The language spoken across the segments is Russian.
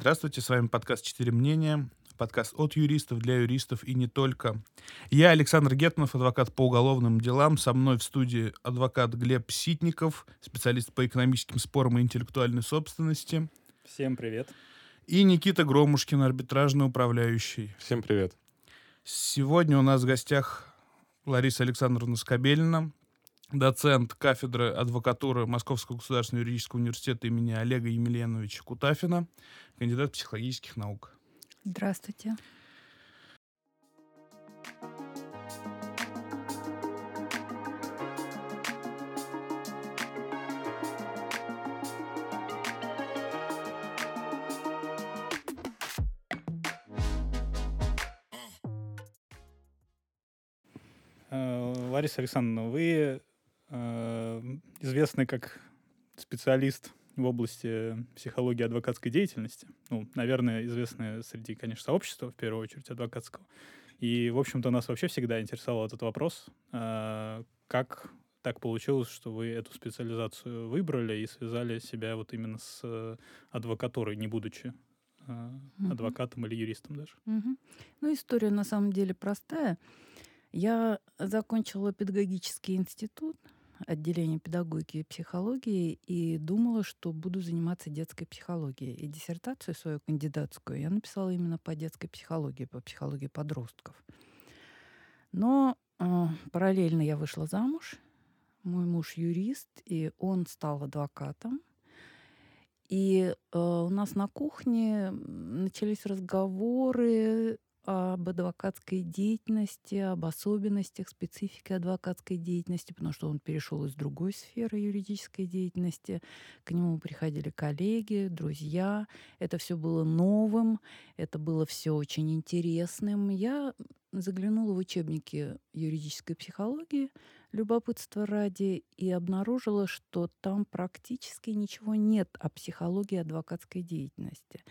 Здравствуйте, с вами подкаст «Четыре мнения», подкаст от юристов для юристов и не только. Я Александр Гетманов, адвокат по уголовным делам. Со мной в студии адвокат Глеб Ситников, специалист по экономическим спорам и интеллектуальной собственности. Всем привет. И Никита Громушкин, арбитражный управляющий. Всем привет. Сегодня у нас в гостях Лариса Александровна Скобелина, доцент кафедры адвокатуры Московского государственного юридического университета имени Олега Емельяновича Кутафина, кандидат психологических наук. Здравствуйте. Э, Лариса Александровна, вы э, известны как специалист в области психологии адвокатской деятельности. Ну, наверное, известны среди, конечно, сообщества, в первую очередь, адвокатского. И, в общем-то, нас вообще всегда интересовал этот вопрос. Э, как так получилось, что вы эту специализацию выбрали и связали себя вот именно с адвокатурой, не будучи э, адвокатом или юристом даже? Мгм. Ну, история на самом деле простая. Я закончила педагогический институт, отделение педагогики и психологии, и думала, что буду заниматься детской психологией. И диссертацию свою кандидатскую я написала именно по детской психологии, по психологии подростков. Но э, параллельно я вышла замуж. Мой муж юрист, и он стал адвокатом. И э, у нас на кухне начались разговоры об адвокатской деятельности, об особенностях, специфике адвокатской деятельности, потому что он перешел из другой сферы юридической деятельности. К нему приходили коллеги, друзья. Это все было новым, это было все очень интересным. Я заглянула в учебники юридической психологии, любопытство ради, и обнаружила, что там практически ничего нет о психологии адвокатской деятельности.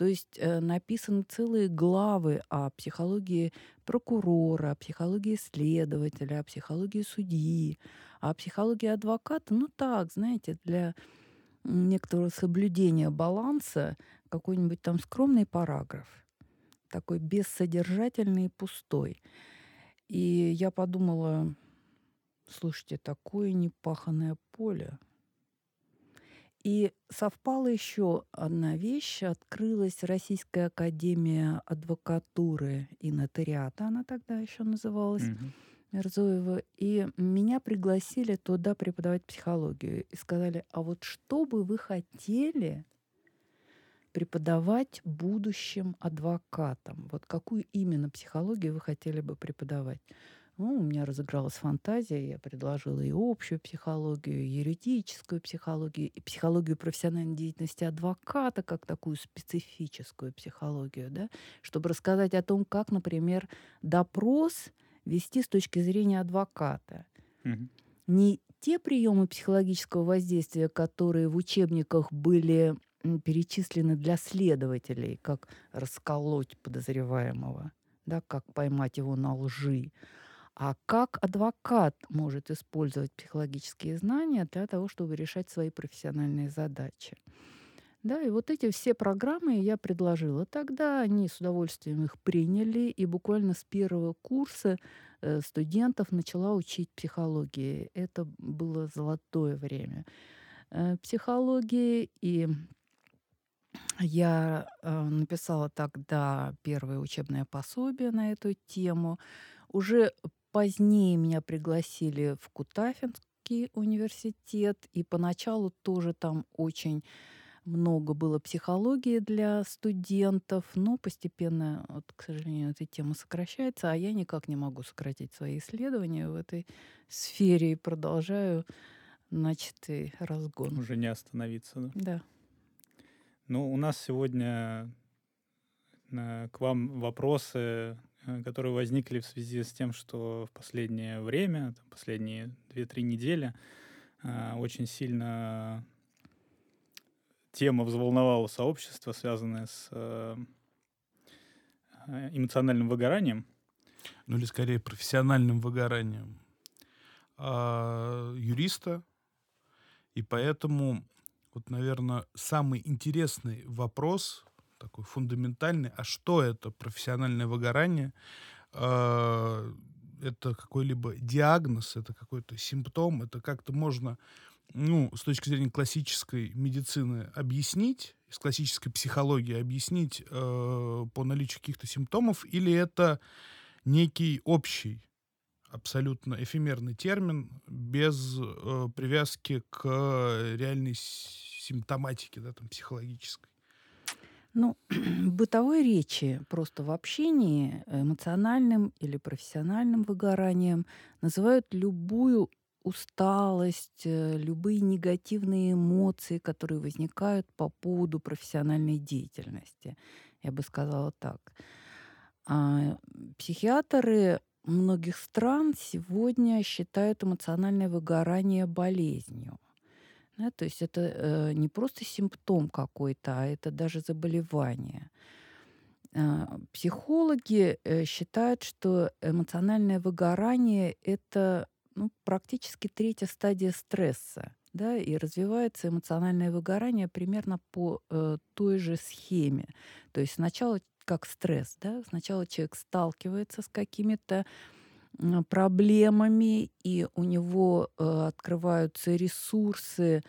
То есть э, написаны целые главы о психологии прокурора, о психологии следователя, о психологии судьи, о психологии адвоката. Ну так, знаете, для некоторого соблюдения баланса какой-нибудь там скромный параграф, такой бессодержательный и пустой. И я подумала, слушайте, такое непаханное поле. И совпала еще одна вещь. Открылась Российская академия адвокатуры и нотариата, она тогда еще называлась, Мгм. Мирзоева. И меня пригласили туда преподавать психологию. И сказали, а вот что бы вы хотели преподавать будущим адвокатам? Вот какую именно психологию вы хотели бы преподавать? Ну, у меня разыгралась фантазия, я предложила и общую психологию, и юридическую психологию, и психологию профессиональной деятельности адвоката, как такую специфическую психологию, да, чтобы рассказать о том, как, например, допрос вести с точки зрения адвоката. Мгм. Не те приемы психологического воздействия, которые в учебниках были перечислены для следователей, как расколоть подозреваемого, да, как поймать его на лжи, а как адвокат может использовать психологические знания для того, чтобы решать свои профессиональные задачи. Да, и вот эти все программы я предложила. Тогда они с удовольствием их приняли, и буквально с первого курса э, студентов начала учить психологии. Это было золотое время э, психологии, и я э, написала тогда первое учебное пособие на эту тему. Уже позднее меня пригласили в Кутафинский университет, и поначалу тоже там очень много было психологии для студентов, но постепенно, вот, к сожалению, эта тема сокращается, а я никак не могу сократить свои исследования в этой сфере и продолжаю начатый разгон. Уже не остановиться, да? Да. Ну, у нас сегодня э, к вам вопросы, которые возникли в связи с тем, что в последнее время, там, последние 2-3 недели, э, очень сильно тема взволновала сообщество, связанное с э, э, эмоциональным выгоранием. Ну или скорее профессиональным выгоранием а, юриста. И поэтому, вот, наверное, самый интересный вопрос, такой фундаментальный. А что это профессиональное выгорание? Э, это какой-либо диагноз, это какой-то симптом, это как-то можно, ну, с точки зрения классической медицины объяснить, с классической психологии объяснить э, по наличию каких-то симптомов, или это некий общий, абсолютно эфемерный термин без э, привязки к реальной симптоматике, да, там, психологической? Ну, бытовой речи, просто в общении эмоциональным или профессиональным выгоранием называют любую усталость, э, любые негативные эмоции, которые возникают по поводу профессиональной деятельности. Я бы сказала так. А психиатры многих стран сегодня считают эмоциональное выгорание болезнью. Да, то есть это э, не просто симптом какой-то, а это даже заболевание. Э, психологи э, считают, что эмоциональное выгорание это ну, практически третья стадия стресса. Да, и развивается эмоциональное выгорание примерно по э, той же схеме. То есть сначала как стресс, да, сначала человек сталкивается с какими-то проблемами, и у него э, открываются ресурсы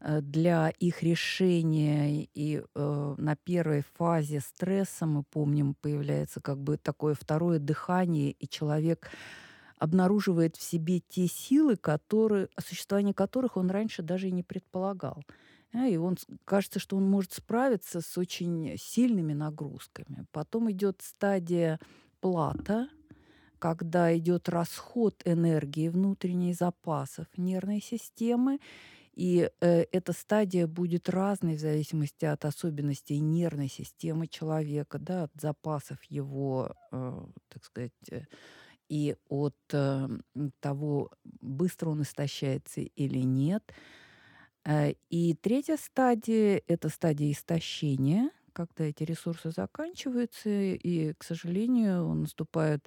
э, для их решения. И э, на первой фазе стресса, мы помним, появляется как бы такое второе дыхание, и человек обнаруживает в себе те силы, которые, о существовании которых он раньше даже и не предполагал. И он кажется, что он может справиться с очень сильными нагрузками. Потом идет стадия плата, когда идет расход энергии внутренней запасов нервной системы, и э, эта стадия будет разной в зависимости от особенностей нервной системы человека, да, от запасов его, э, так сказать, э, и от э, того, быстро он истощается или нет. Э, и третья стадия – это стадия истощения, когда эти ресурсы заканчиваются, и, к сожалению, наступает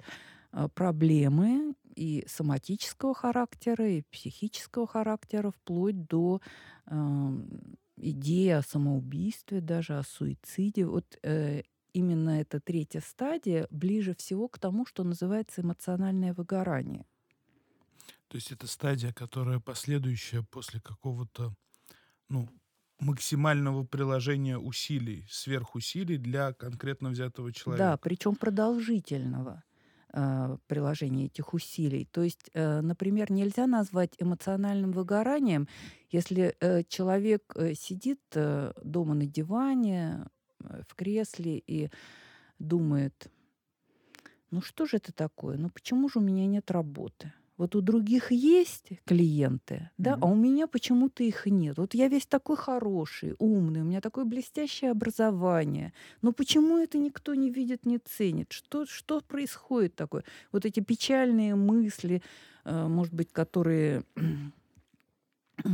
проблемы и соматического характера, и психического характера, вплоть до э, идеи о самоубийстве, даже о суициде. Вот э, именно эта третья стадия ближе всего к тому, что называется эмоциональное выгорание. То есть это стадия, которая последующая после какого-то ну, максимального приложения усилий, сверхусилий для конкретно взятого человека. Да, причем продолжительного. Э, приложения этих усилий. То есть, э, например, нельзя назвать эмоциональным выгоранием, если э, человек сидит дома на диване, в кресле и думает, ну что же это такое, ну почему же у меня нет работы? Вот у других есть клиенты, да, mm-hmm. а у меня почему-то их нет. Вот я весь такой хороший, умный, у меня такое блестящее образование. Но почему это никто не видит, не ценит? Что, что происходит такое? Вот эти печальные мысли, э, может быть, которые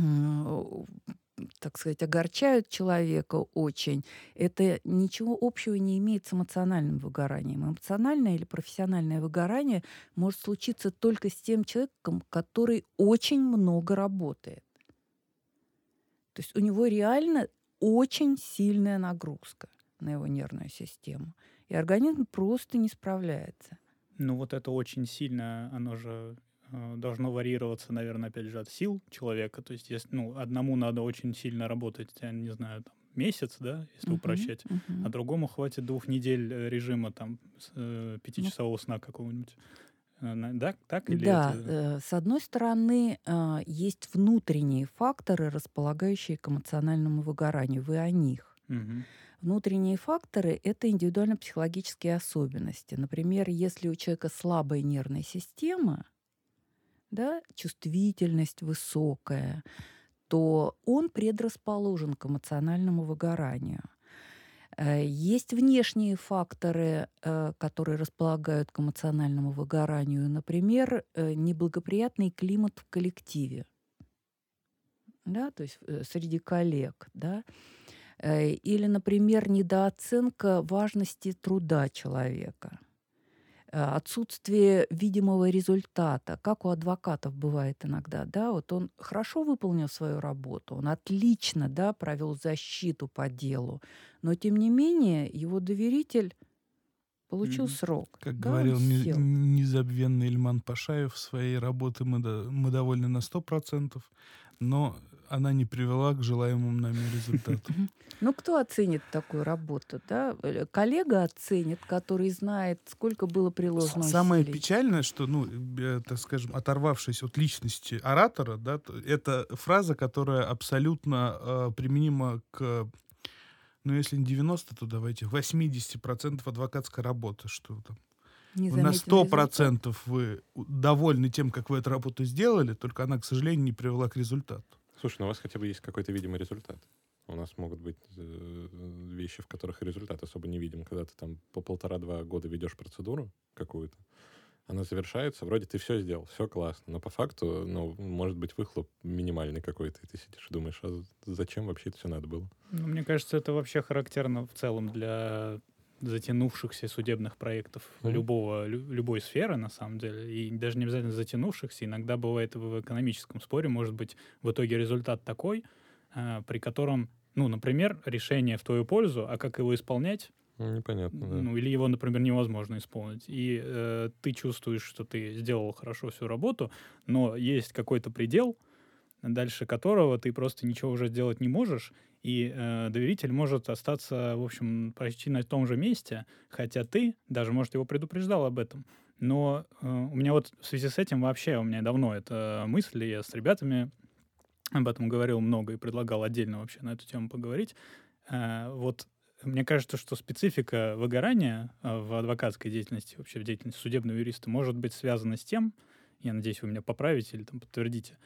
так сказать, огорчают человека очень, это ничего общего не имеет с эмоциональным выгоранием. Эмоциональное или профессиональное выгорание может случиться только с тем человеком, который очень много работает. То есть у него реально очень сильная нагрузка на его нервную систему. И организм просто не справляется. Ну вот это очень сильно, оно же должно варьироваться, наверное, опять же, от сил человека. То есть, если, ну, одному надо очень сильно работать, я не знаю, там, месяц, да, если uh-huh, упрощать, uh-huh. а другому хватит двух недель э, режима, там, э, пятичасового сна какого-нибудь. Да, так или Да, это... с одной стороны, есть внутренние факторы, располагающие к эмоциональному выгоранию. Вы о них. Угу. Внутренние факторы – это индивидуально-психологические особенности. Например, если у человека слабая нервная система, да, чувствительность высокая, то он предрасположен к эмоциональному выгоранию. Э, есть внешние факторы, э, которые располагают к эмоциональному выгоранию. Например, э, неблагоприятный климат в коллективе, да, то есть среди коллег, да, или, например, недооценка важности труда человека – отсутствие видимого результата, как у адвокатов бывает иногда, да, вот он хорошо выполнил свою работу, он отлично, да, провел защиту по делу, но тем не менее его доверитель получил срок. Как да, говорил незабвенный Ильман Пашаев, своей работы мы, мы довольны на 100%, но она не привела к желаемому нами результату. Ну, кто оценит такую работу, да? Э, Коллега оценит, который знает, сколько было приложено Самое усилий. печальное, что, ну, э, так скажем, оторвавшись от личности оратора, да, это фраза, которая абсолютно э, применима к, ну, если не 90, то давайте 80% адвокатской работы, что там на 100% результат. вы довольны тем, как вы эту работу сделали, только она, к сожалению, не привела к результату. Слушай, ну у вас хотя бы есть какой-то видимый результат. У нас могут быть э, вещи, в которых результат особо не видим. Когда ты там по полтора-два года ведешь процедуру какую-то, она завершается, вроде ты все сделал, все классно, но по факту, ну, может быть, выхлоп минимальный какой-то, и ты сидишь и думаешь, а зачем вообще это все надо было? Ну, мне кажется, это вообще характерно в целом для затянувшихся судебных проектов Мгм. любого, лю- любой сферы, на самом деле. И даже не обязательно затянувшихся. Иногда бывает в экономическом споре, может быть, в итоге результат такой, а, при котором, ну, например, решение в твою пользу, а как его исполнять, Ну, непонятно, да. ну, или его, например, невозможно исполнить. И э, ты чувствуешь, что ты сделал хорошо всю работу, но есть какой-то предел, дальше которого ты просто ничего уже сделать не можешь, и э, доверитель может остаться, в общем, почти на том же месте, хотя ты даже, может, его предупреждал об этом. Но э, у меня вот в связи с этим вообще, у меня давно эта мысль, я с ребятами об этом говорил много и предлагал отдельно вообще на эту тему поговорить. Э, вот мне кажется, что специфика выгорания э, в адвокатской деятельности, вообще в деятельности судебного юриста, может быть связана с тем, я надеюсь, вы меня поправите или там подтвердите,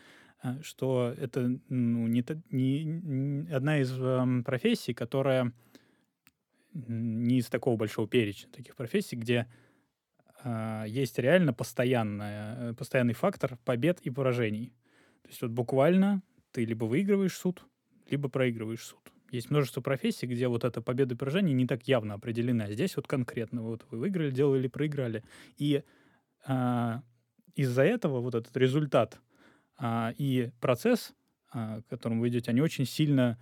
что это ну, не, не- одна из эм, профессий, которая не из такого большого перечня таких профессий, где а, есть реально постоянная, э, постоянный фактор побед и поражений. То есть вот буквально ты либо выигрываешь суд, либо проигрываешь суд. Есть множество профессий, где вот эта победа и поражение не так явно определены, а здесь вот конкретно вот вы выиграли дело или проиграли. И а, из-за этого вот этот результат и процесс, а, к которому вы идете, они очень сильно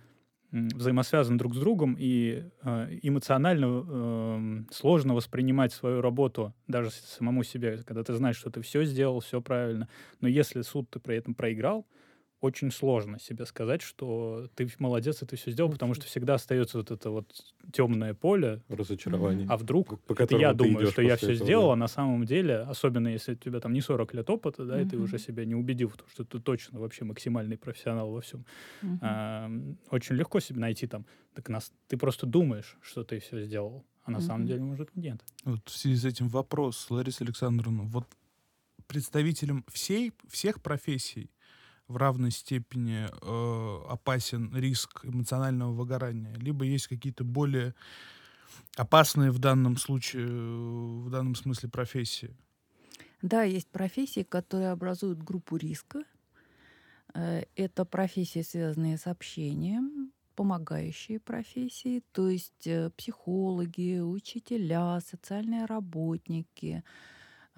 взаимосвязаны друг с другом, и а, эмоционально эм, сложно воспринимать свою работу даже самому себе, когда ты знаешь, что ты все сделал, все правильно. Но если суд ты при этом проиграл, очень сложно себе сказать, что ты молодец, и ты все сделал, потому что всегда остается вот это вот темное поле, Разочарование. а вдруг По это я думаю, что я все этого, сделал, да. а на самом деле, особенно если у тебя там не 40 лет опыта, да, и ты уже себя не убедил в том, что ты точно вообще максимальный профессионал во всем. Мгм. А, очень легко себе найти там, так нас, ты просто думаешь, что ты все сделал, а на самом Мгм. деле, может, нет. Вот в связи с этим вопрос, Лариса Александровна, вот представителям всей, всех профессий в равной степени э, опасен риск эмоционального выгорания, либо есть какие-то более опасные в данном случае, э, в данном смысле профессии. Да, есть профессии, которые образуют группу риска. Э, Это профессии, связанные с общением, помогающие профессии, то есть э, психологи, учителя, социальные работники,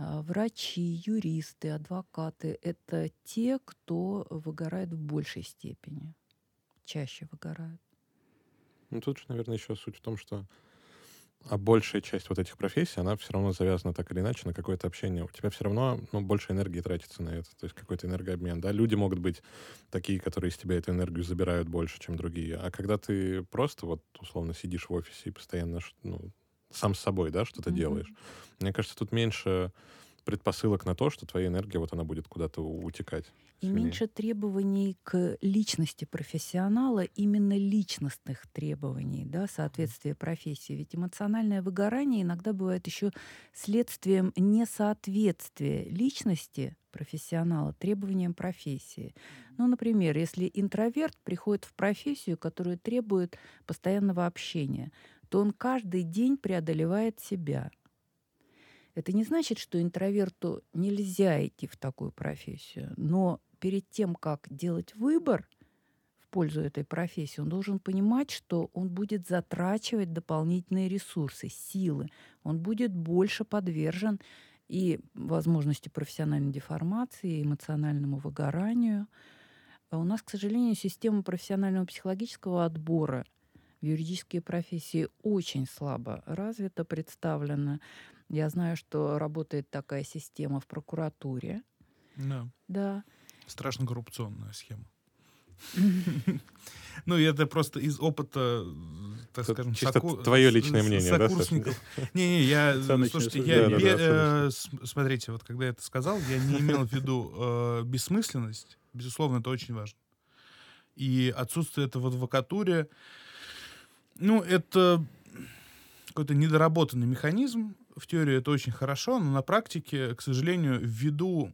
врачи, юристы, адвокаты. Это те, кто выгорает в большей степени, чаще выгорают. Ну, тут же, наверное, еще суть в том, что а большая часть вот этих профессий, она все равно завязана так или иначе на какое-то общение. У тебя все равно ну, больше энергии тратится на это, то есть какой-то энергообмен. Да? Люди могут быть такие, которые из тебя эту энергию забирают больше, чем другие. А когда ты просто вот условно сидишь в офисе и постоянно ну, сам с собой да, что-то Мгм. делаешь, мне кажется, тут меньше предпосылок на то, что твоя энергия вот она будет куда-то утекать. И сильнее. меньше требований к личности профессионала, именно личностных требований, да, соответствия профессии. Ведь эмоциональное выгорание иногда бывает еще следствием несоответствия личности профессионала требованиям профессии. Ну, например, если интроверт приходит в профессию, которая требует постоянного общения, то он каждый день преодолевает себя. Это не значит, что интроверту нельзя идти в такую профессию, но перед тем, как делать выбор в пользу этой профессии, он должен понимать, что он будет затрачивать дополнительные ресурсы, силы. Он будет больше подвержен и возможности профессиональной деформации, и эмоциональному выгоранию. А у нас, к сожалению, система профессионального психологического отбора юридические профессии очень слабо развита, представлена. Я знаю, что работает такая система в прокуратуре. Да. Да. Страшно коррупционная схема. Ну, это просто из опыта, так скажем, чисто твое личное мнение, да, сокурсников. Не-не, я, слушайте, я, э, смотрите, вот когда я это сказал, я не имел в виду э, бессмысленность, безусловно, это очень важно. И отсутствие этого в адвокатуре, ну, это какой-то недоработанный механизм. В теории это очень хорошо, но на практике, к сожалению, ввиду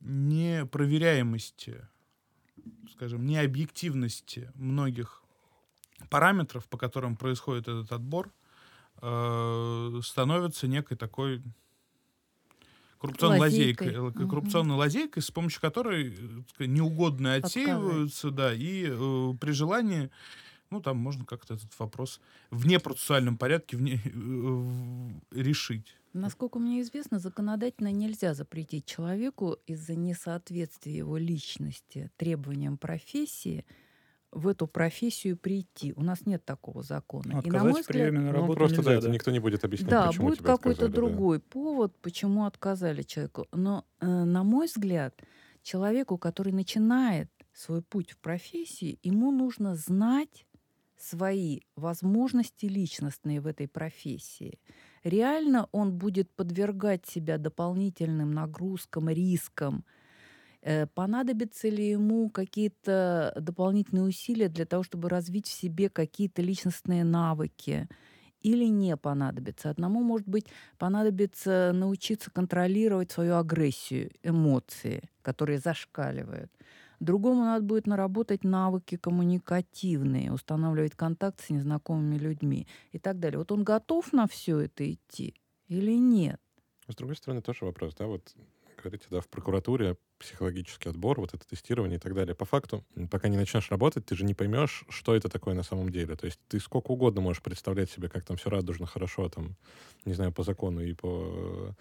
непроверяемости, скажем, необъективности многих параметров, по которым происходит этот отбор, э, становится некой такой коррупционной Лазейкой. лазейкой, э, коррупционной лазейкой, с помощью которой э, сказать, неугодные Подсказывает. отсеиваются, да, и э, при желании, ну, там можно как-то этот вопрос в непроцессуальном порядке вне, э, в- решить. Насколько мне известно, законодательно нельзя запретить человеку из-за несоответствия его личности требованиям профессии в эту профессию прийти. У нас нет такого закона. И, на Отказать мой в взгляд, приеме на Ну, работу просто, да, нельзя, это да. никто не будет объяснять, да, почему будет какой-то отказали, да. другой повод, почему отказали человеку. Но, э, на мой взгляд, человеку, который начинает свой путь в профессии, ему нужно знать свои возможности личностные в этой профессии. Реально он будет подвергать себя дополнительным нагрузкам, рискам. Э, Понадобятся ли ему какие-то дополнительные усилия для того, чтобы развить в себе какие-то личностные навыки? Или не понадобится? Одному, может быть, понадобится научиться контролировать свою агрессию, эмоции, которые зашкаливают. Другому надо будет наработать навыки коммуникативные, устанавливать контакт с незнакомыми людьми и так далее. Вот он готов на все это идти или нет? С другой стороны, тоже вопрос, да, вот говорите, да, в прокуратуре психологический отбор, вот это тестирование и так далее. По факту, пока не начнешь работать, ты же не поймешь, что это такое на самом деле. То есть ты сколько угодно можешь представлять себе, как там все радужно, хорошо, там, не знаю, по закону и по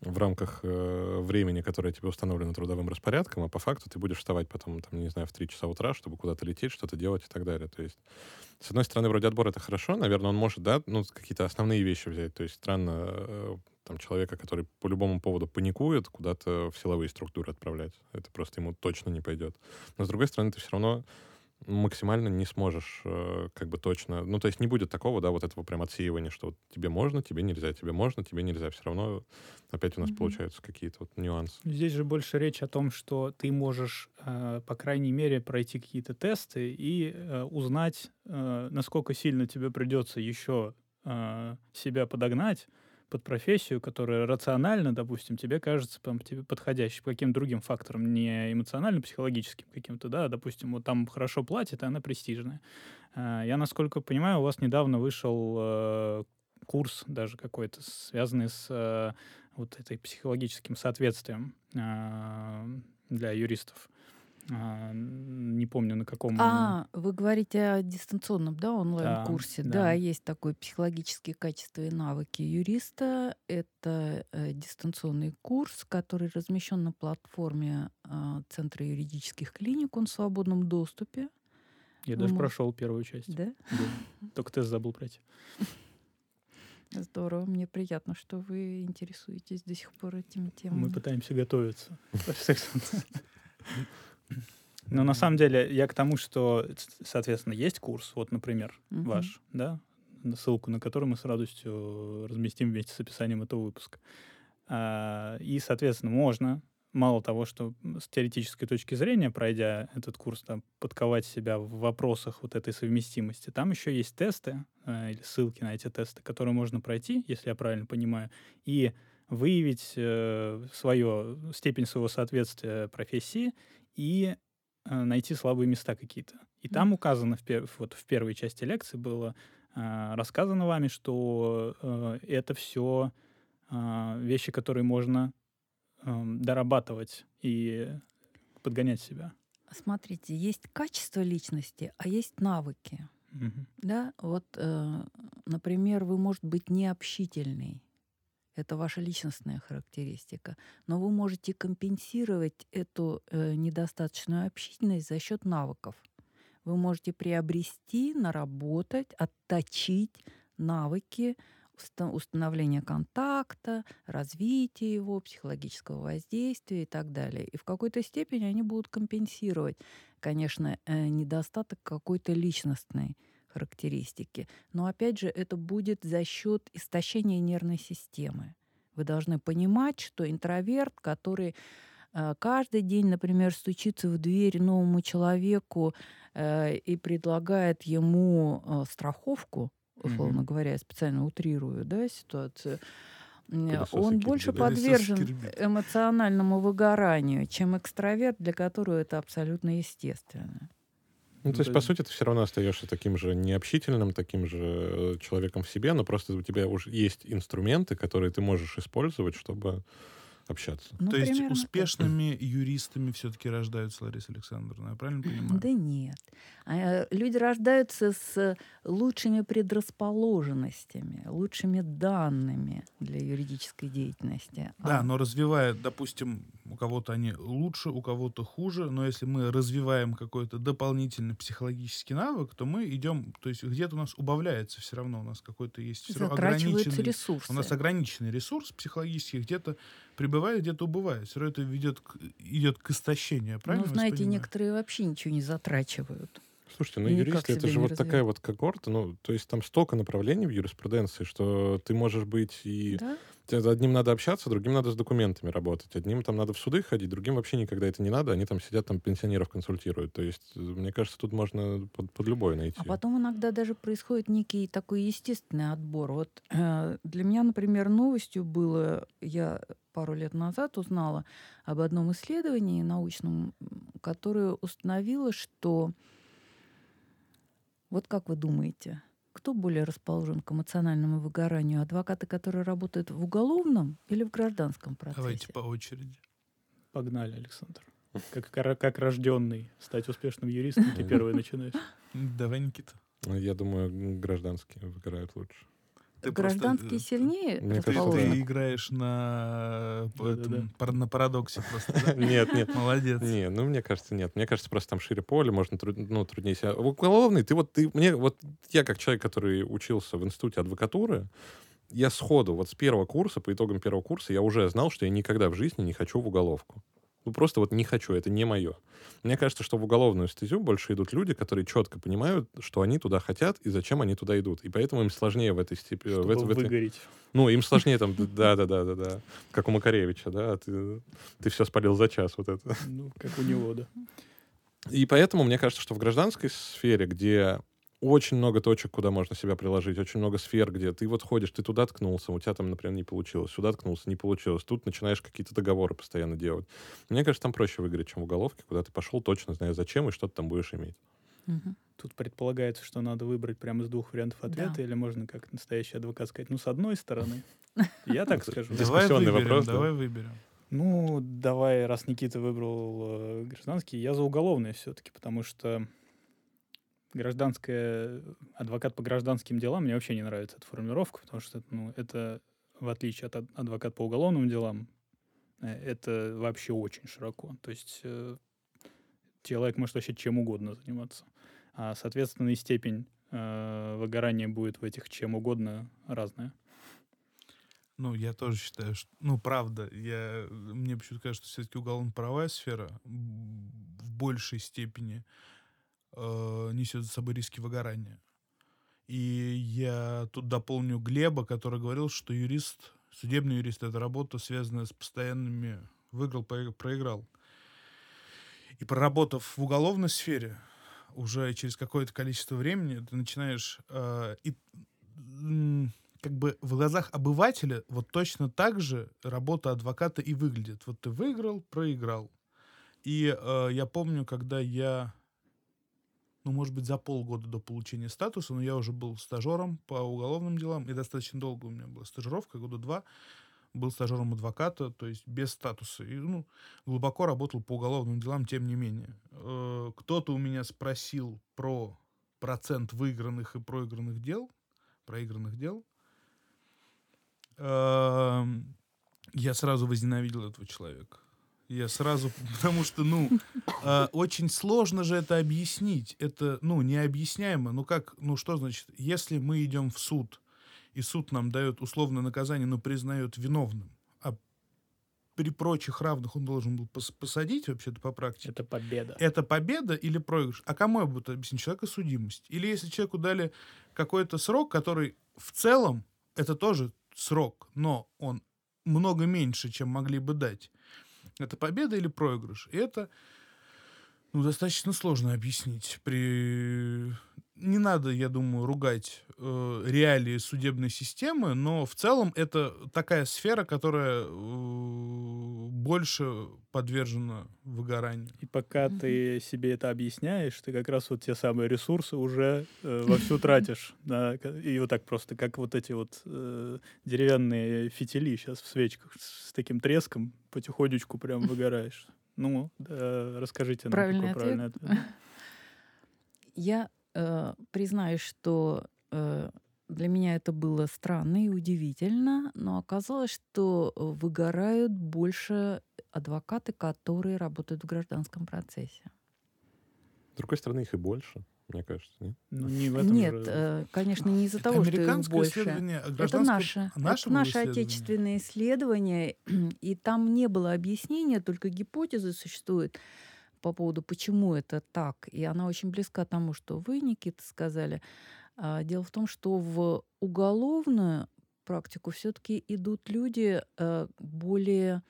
в рамках э, времени, которое тебе установлено трудовым распорядком, а по факту ты будешь вставать потом, там, не знаю, в 3 часа утра, чтобы куда-то лететь, что-то делать и так далее. То есть, с одной стороны, вроде отбор это хорошо, наверное, он может, да, ну, какие-то основные вещи взять. То есть странно э, там человека, который по любому поводу паникует, куда-то в силовые структуры отправлять. Это просто ему точно не пойдет. Но, с другой стороны, ты все равно максимально не сможешь э, как бы точно... Ну, то есть не будет такого, да, вот этого прям отсеивания, что вот тебе можно, тебе нельзя, тебе можно, тебе нельзя. Все равно опять у нас Мгм. получаются какие-то вот нюансы. Здесь же больше речь о том, что ты можешь, э, по крайней мере, пройти какие-то тесты и э, узнать, насколько сильно тебе придется еще себя подогнать под профессию, которая рационально, допустим, тебе кажется прям тебе подходящей по каким-то другим факторам, не эмоционально-психологическим каким-то, да, допустим, вот там хорошо платят, и она престижная. Э, Я, насколько понимаю, у вас недавно вышел э, курс даже какой-то, связанный с э, вот этой психологическим соответствием э, для юристов. А, Не помню, на каком... А, вы говорите о дистанционном, да, онлайн-курсе. Да, Да, да. есть такой психологические качества и навыки юриста. Это э, дистанционный курс, который размещен на платформе а, Центра юридических клиник. Он в свободном доступе. Я вы даже можете- прошел первую часть. Да? Да. Только тест забыл пройти. Здорово. Мне приятно, что вы интересуетесь до сих пор этими темами. Мы пытаемся готовиться. Но на самом деле я к тому, что, соответственно, есть курс, вот, например, Мгм. ваш, да, ссылку на который мы с радостью разместим вместе с описанием этого выпуска. А, И, соответственно, можно, мало того, что с теоретической точки зрения, пройдя этот курс, там, подковать себя в вопросах вот этой совместимости, там еще есть тесты э, или ссылки на эти тесты, которые можно пройти, если я правильно понимаю, и выявить э, свое, степень своего соответствия профессии и э, найти слабые места какие-то. И там указано, в, пер- вот в первой части лекции было э, рассказано вами, что э, это все вещи, которые можно эм, дорабатывать и подгонять себя. Смотрите, есть качество личности, а есть навыки. Мгм. Да, вот, э, например, вы, может быть, необщительный. Это ваша личностная характеристика. Но вы можете компенсировать эту э, недостаточную общительность за счет навыков. Вы можете приобрести, наработать, отточить навыки уста- установления контакта, развития его, психологического воздействия и так далее. И в какой-то степени они будут компенсировать, конечно, э, недостаток какой-то личностной характеристики. Но опять же, это будет за счет истощения нервной системы. Вы должны понимать, что интроверт, который э, каждый день, например, стучится в дверь новому человеку э, и предлагает ему э, страховку, условно Мгм. говоря, я специально утрирую да, ситуацию, Пылесосы он Кирби, больше да? Подвержен эмоциональному выгоранию, чем экстраверт, для которого это абсолютно естественно. Ну, то есть, по сути, ты все равно остаешься таким же необщительным, таким же э, человеком в себе, но просто у тебя уже есть инструменты, которые ты можешь использовать, чтобы общаться. Ну, То есть примерно так. успешными юристами все-таки рождаются, Лариса Александровна, я правильно понимаю? Да нет. А, э, Люди рождаются с лучшими предрасположенностями, лучшими данными для юридической деятельности. Да, А но развивая, допустим, у кого-то они лучше, у кого-то хуже, но если мы развиваем какой-то дополнительный психологический навык, то мы идем, то есть где-то у нас убавляется все равно, у нас какой-то есть все равно ограниченный, ресурсы. у нас ограниченный ресурс психологический, где-то прибывает, где-то убывает. Все равно это ведет к, идет к истощению, Ну, правильно знаете, воспринимаю? некоторые вообще ничего не затрачивают. Слушайте, ну И юристы это же вот такая вот когорта, ну, то есть там столько направлений в юриспруденции, что ты можешь быть и... Да? Одним надо общаться, другим надо с документами работать. Одним там надо в суды ходить, другим вообще никогда это не надо. Они там сидят, там пенсионеров консультируют. То есть, э, мне кажется, тут можно под, под любой найти. А потом иногда даже происходит некий такой естественный отбор. Вот э, для меня, например, новостью было, я пару лет назад узнала об одном исследовании научном, которое установило, что вот как вы думаете, кто более расположен к эмоциональному выгоранию? Адвокаты, которые работают в уголовном или в гражданском процессе? Давайте по очереди. Погнали, Александр. Как, как рожденный стать успешным юристом, ты первый начинаешь. Давай, Никита. Я думаю, гражданские выиграют лучше. Ты просто, Гражданские э, сильнее Мне Ты, ты играешь на, Да-да-да. этом, пар- на парадоксе просто. да? Нет, нет. Молодец. Не, ну мне кажется, нет. Мне кажется, просто там шире поле, можно труд- ну, труднее себя. Уголовный, ты вот, ты, мне, вот я как человек, который учился в институте адвокатуры, я сходу, вот с первого курса, по итогам первого курса, я уже знал, что я никогда в жизни не хочу в уголовку. Ну, просто вот не хочу, это не мое. Мне кажется, что в уголовную стезю больше идут люди, которые четко понимают, что они туда хотят и зачем они туда идут. И поэтому им сложнее в этой степени... Чтобы в, этой- в этой- выгореть. ну, им сложнее там, да-да-да-да-да, как у Макаревича, да, ты, ты все спалил за час, вот это. Ну, как у него, да. И поэтому мне кажется, что в гражданской сфере, где очень много точек, куда можно себя приложить, очень много сфер, где ты вот ходишь, ты туда ткнулся, у тебя там, например, не получилось, сюда ткнулся, не получилось, тут начинаешь какие-то договоры постоянно делать. Мне кажется, там проще выиграть, чем в уголовке, куда ты пошел, точно зная зачем и что ты там будешь иметь. Мгм. Тут предполагается, что надо выбрать прямо из двух вариантов ответа, Да. или можно как настоящий адвокат сказать, ну, с одной стороны, я так скажу. Давай Дискуссионный выберем, давай выберем. Ну, давай, раз Никита выбрал э, гражданский, я за уголовное все-таки, потому что гражданская, адвокат по гражданским делам, мне вообще не нравится эта формулировка, потому что ну, это, в отличие от ад- адвокат по уголовным делам, э, это вообще очень широко. То есть э, человек может вообще чем угодно заниматься. А, соответственно, и степень э, выгорания будет в этих чем угодно разная. Ну, я тоже считаю, что, ну, правда, я, мне почему-то кажется, что все-таки уголовно-правовая сфера в большей степени э, несет за собой риски выгорания. И я тут дополню Глеба, который говорил, что юрист, судебный юрист — это работа, связанная с постоянными выиграл, проиг- проиграл. И проработав в уголовной сфере, уже через какое-то количество времени ты начинаешь э, и, как бы в глазах обывателя вот точно так же работа адвоката и выглядит. Вот ты выиграл, проиграл. И э, я помню, когда я, ну, может быть, за полгода до получения статуса, но я уже был стажером по уголовным делам, и достаточно долго у меня была стажировка, года два, был стажером адвоката, то есть без статуса. И, ну, глубоко работал по уголовным делам, тем не менее. Э, кто-то у меня спросил про процент выигранных и проигранных дел, проигранных дел. Э, я сразу возненавидел этого человека. Я сразу, потому что, ну, э, очень сложно же это объяснить. Это, ну, необъясняемо. Ну как, ну что значит, если мы идем в суд, и суд нам дает условное наказание, но признает виновным, а при прочих равных он должен был пос посадить вообще-то по практике. Это победа. Это победа или проигрыш? А кому я буду объяснить? Человека судимость. Или если человеку дали какой-то срок, который в целом, это тоже срок, но он много меньше, чем могли бы дать. Это победа или проигрыш? И это ну, достаточно сложно объяснить. При... Не надо, я думаю, ругать э, реалии судебной системы, но в целом это такая сфера, которая э, больше подвержена выгоранию. И пока mm-hmm. ты себе это объясняешь, ты как раз вот те самые ресурсы уже э, вовсю тратишь. Да, и вот так просто, как вот эти вот э, деревянные фитили сейчас в свечках с таким треском потихонечку прям выгораешь. Ну, да, расскажите нам, правильный какой правильный ответ. Я э, признаюсь, что э, для меня это было странно и удивительно, но оказалось, что выгорают больше адвокаты, которые работают в гражданском процессе. С другой стороны, их и больше мне кажется, нет? Ну, не в этом Нет, же... э, конечно, не из-за того, что их больше. Это наше, это наши отечественные исследования, и там не было объяснения, только гипотезы существуют по поводу, почему это так. И она очень близка тому, что вы, Никита, сказали. А, дело в том, что в уголовную практику все-таки идут люди э, более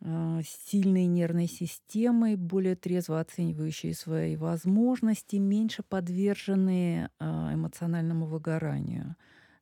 а, сильной нервной системой, более трезво оценивающие свои возможности, меньше подверженные а, эмоциональному выгоранию.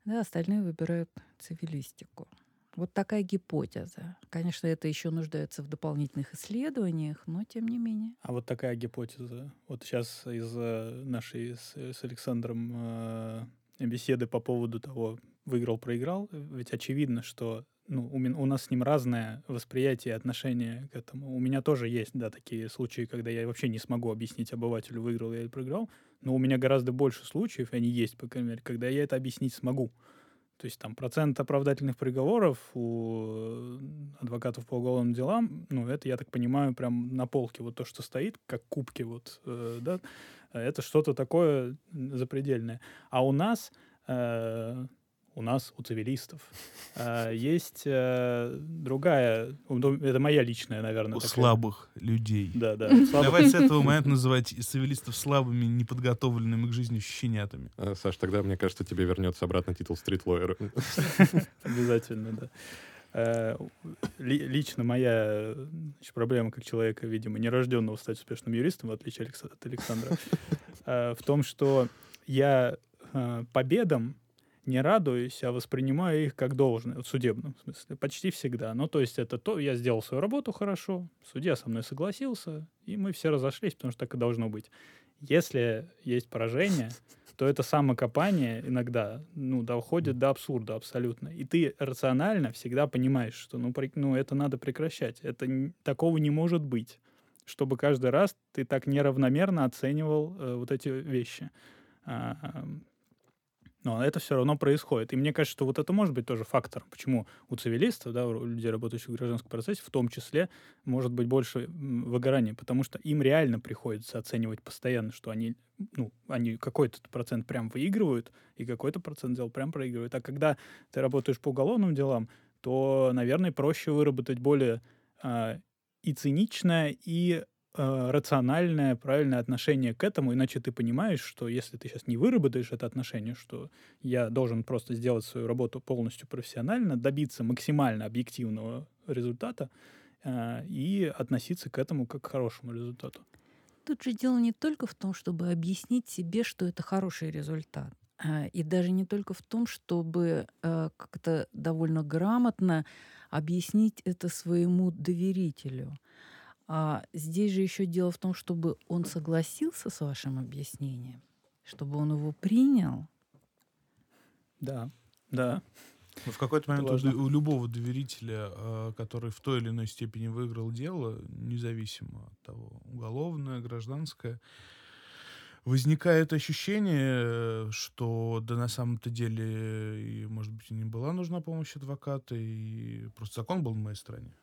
Да, остальные выбирают цивилистику. Вот такая гипотеза. Конечно, это еще нуждается в дополнительных исследованиях, но тем не менее. А вот такая гипотеза. Вот сейчас из э, нашей с, с Александром э, беседы по поводу того, выиграл-проиграл, ведь очевидно, что ну, у, у нас с ним разное восприятие и отношение к этому. У меня тоже есть, да, такие случаи, когда я вообще не смогу объяснить обывателю, выиграл я или проиграл, но у меня гораздо больше случаев, они есть, по крайней мере, когда я это объяснить смогу. То есть там процент оправдательных приговоров у адвокатов по уголовным делам, ну, это, я так понимаю, прям на полке вот то, что стоит, как кубки вот, э, да, это что-то такое запредельное. А у нас э, у нас, у цивилистов, а, есть э, другая, ну, это моя личная, наверное. У такая. слабых людей. Да, да. Давай с этого момента называть цивилистов слабыми, неподготовленными к жизни щенятами. А, Саш, тогда, мне кажется, тебе вернется обратно титул стритлойера. Обязательно, да. Э, лично моя проблема как человека, видимо, нерожденного стать успешным юристом, в отличие от Александра, э, в том, что я победам не радуюсь, а воспринимаю их как должное, в судебном смысле, почти всегда. Ну, то есть это то, я сделал свою работу хорошо, судья со мной согласился, и мы все разошлись, потому что так и должно быть. Если есть поражение, то это самокопание иногда ну, доходит до абсурда абсолютно. И ты рационально всегда понимаешь, что ну, при, ну это надо прекращать. Это, такого не может быть, чтобы каждый раз ты так неравномерно оценивал э, вот эти вещи. А, но это все равно происходит. И мне кажется, что вот это может быть тоже фактором, почему у цивилистов, да, у людей, работающих в гражданском процессе, в том числе может быть больше выгорания, потому что им реально приходится оценивать постоянно, что они, ну, они какой-то процент прям выигрывают, и какой-то процент дел прям проигрывают. А когда ты работаешь по уголовным делам, то, наверное, проще выработать более э, и циничное, и э, рациональное, правильное отношение к этому, иначе ты понимаешь, что если ты сейчас не выработаешь это отношение, что я должен просто сделать свою работу полностью профессионально, добиться максимально объективного результата э, и относиться к этому как к хорошему результату. Тут же дело не только в том, чтобы объяснить себе, что это хороший результат, а, и даже не только в том, чтобы э, как-то довольно грамотно объяснить это своему доверителю. А здесь же еще дело в том, чтобы он согласился с вашим объяснением, чтобы он его принял. Да, да. Ну, В какой-то момент у, важно. у любого доверителя, э, который в той или иной степени выиграл дело, независимо от того, уголовное, гражданское, возникает ощущение, что да на самом-то деле, и, может быть, и не была нужна помощь адвоката, и просто закон был на моей стороне.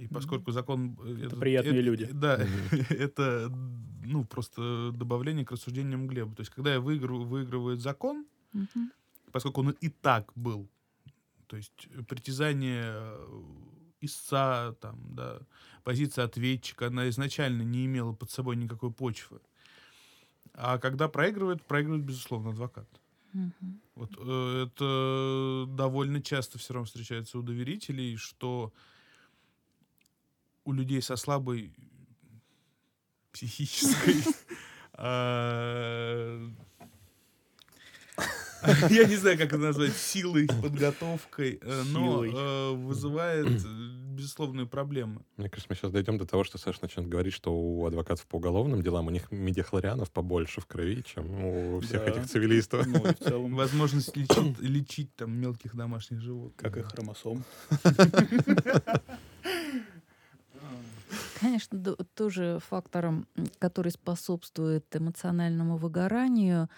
И поскольку закон... э, этот- приятные это- люди. Да, это, ну, просто добавление к рассуждениям Глеба. То есть, когда я выигрываю, выигрывает закон, поскольку он и так был, то есть э, притязание э, истца, там, да, позиция ответчика, она изначально не имела под собой никакой почвы. А когда проигрывает, проигрывает, безусловно, адвокат. Вот э, это довольно часто все равно встречается у доверителей, что у людей со слабой психической а, я не знаю, как это назвать, силой, подготовкой, э, но э, вызывает э, безусловные проблемы. Мне кажется, мы сейчас дойдем до того, что Саша начнет говорить, что у адвокатов по уголовным делам у них медиахлорианов побольше в крови, чем у всех Да. этих цивилистов. Ну, в целом, Возможность лечить, лечить там мелких домашних животных. как и хромосом. Конечно, тоже фактором, который способствует эмоциональному выгоранию,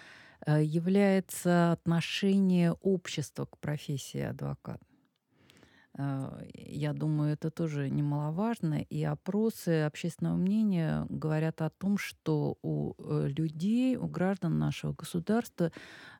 э, является отношение общества к профессии адвоката. Э, Я думаю, это тоже немаловажно. И опросы общественного мнения говорят о том, что у э, людей, у граждан нашего государства,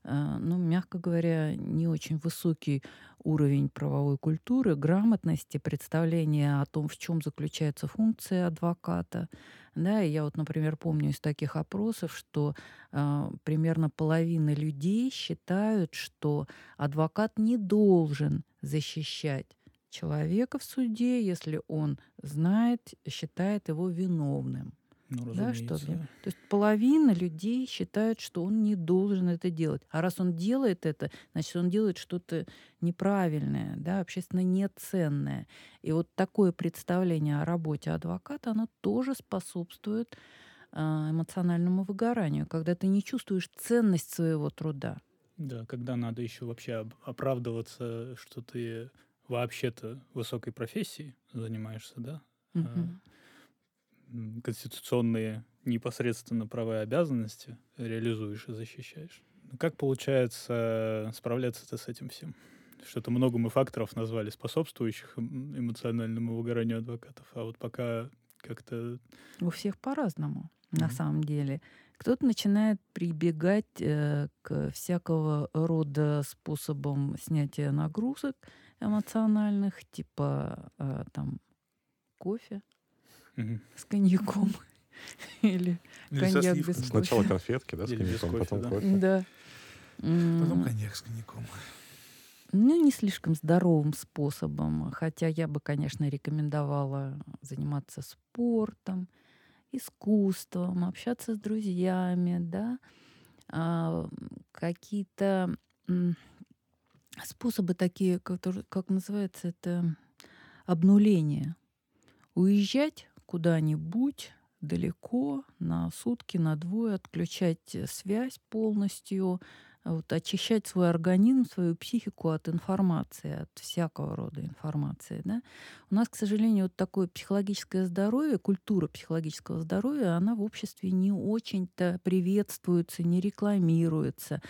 э, ну, мягко говоря, не очень высокий уровень правовой культуры, грамотности, представления о том, в чем заключается функция адвоката. Да, и я вот, например, помню из таких опросов, что э, примерно половина людей считают, что адвокат не должен защищать человека в суде, если он знает, считает его виновным. Ну, Да, что ли? То есть половина людей считают, что он не должен это делать. А раз он делает это, значит, он делает что-то неправильное, да, общественно неценное. И вот такое представление о работе адвоката, оно тоже способствует а, эмоциональному выгоранию, когда ты не чувствуешь ценность своего труда. Да, когда надо еще вообще об- оправдываться, что ты вообще-то высокой профессией занимаешься, да? М, Конституционные непосредственно права и обязанности реализуешь и защищаешь. Ну, Как получается справляться-то с этим всем? Что-то много мы факторов назвали, способствующих эм- эмоциональному выгоранию адвокатов, а вот пока как-то У всех по-разному, на Мгм. самом деле. Кто-то начинает прибегать э, к всякого рода способам снятия нагрузок эмоциональных, типа э, там кофе с коньяком или коньяк без Сначала кофе. конфетки, да, с Или коньяком, кофе, потом да. кофе. Да. Потом коньяк с коньяком. Ну, не слишком здоровым способом. Хотя я бы, конечно, рекомендовала заниматься спортом, искусством, общаться с друзьями, да. А, какие-то способы такие, которые, как называется это, обнуление. Уезжать куда-нибудь далеко, на сутки, на двое, отключать э, связь полностью, вот, очищать свой организм, свою психику от информации, от всякого рода информации. Да? У нас, к сожалению, вот такое психологическое здоровье, культура психологического здоровья, она в обществе не очень-то приветствуется, не рекламируется.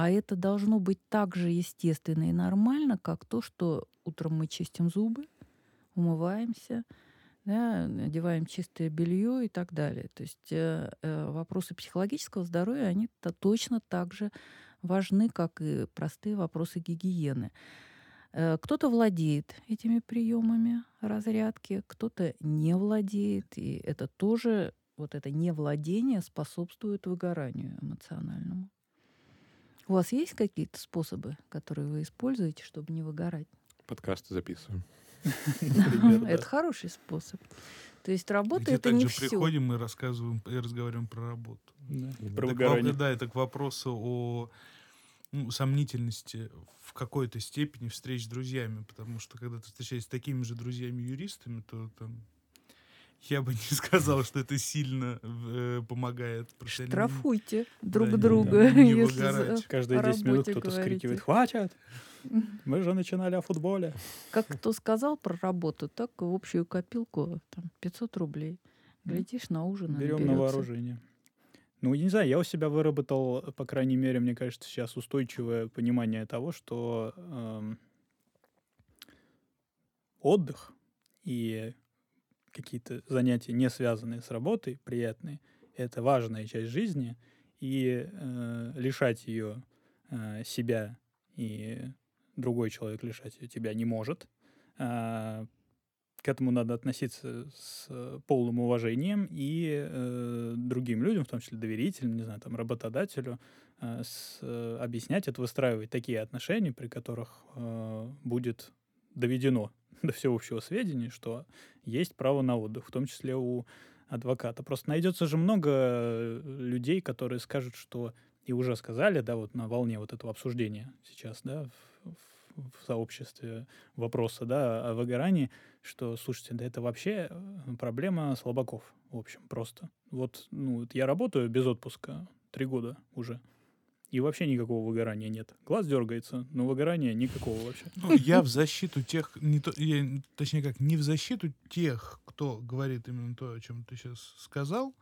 А это должно быть так же естественно и нормально, как то, что утром мы чистим зубы, умываемся, да, одеваем чистое белье и так далее. То есть э, э, вопросы психологического здоровья, они -то точно так же важны, как и простые вопросы гигиены. Э, Кто-то владеет этими приемами разрядки, кто-то не владеет, и это тоже, вот это невладение способствует выгоранию эмоциональному. У вас есть какие-то способы, которые вы используете, чтобы не выгорать? Подкасты записываем. Это хороший способ. То есть работа это не также все. приходим и рассказываем и разговариваем про работу. Про выгорание. да, это к вопросу о ну, сомнительности в какой-то степени встреч с друзьями, потому что когда ты встречаешься с такими же друзьями-юристами, то там Я бы не сказал, что это сильно э, помогает. Не- Штрафуйте друг да, не- друга. не если за- выгорать. Каждые о 10 минут кто-то скрикивает «Хватит! Мы же начинали о футболе». Как кто сказал про работу, так в общую копилку там 500 рублей. Глядишь, на ужин Берем на наберется. вооружение. Ну, я не знаю, я у себя выработал, по крайней мере, мне кажется, сейчас устойчивое понимание того, что эм, отдых и какие-то занятия, не связанные с работой, приятные, это важная часть жизни, и э, лишать ее э, себя и другой человек лишать ее тебя не может. А, к этому надо относиться с э, полным уважением и э, другим людям, в том числе доверителям, не знаю, там, работодателю, э, с- э, объяснять это, выстраивать такие отношения, при которых э, будет доведено до всеобщего сведения, что есть право на отдых, в том числе у адвоката. Просто найдется же много э, людей, которые скажут, что и уже сказали, да, вот на волне вот этого обсуждения сейчас, да, в, в- сообществе вопроса, да, о выгорании, что, слушайте, да это вообще э, проблема слабаков, в общем, просто. Вот, ну, вот я работаю без отпуска три года уже, и вообще никакого выгорания нет. Глаз дергается, но выгорания никакого вообще. Ну, я в защиту тех, не то, я, точнее как, не в защиту тех, кто говорит именно то, о чем ты сейчас сказал,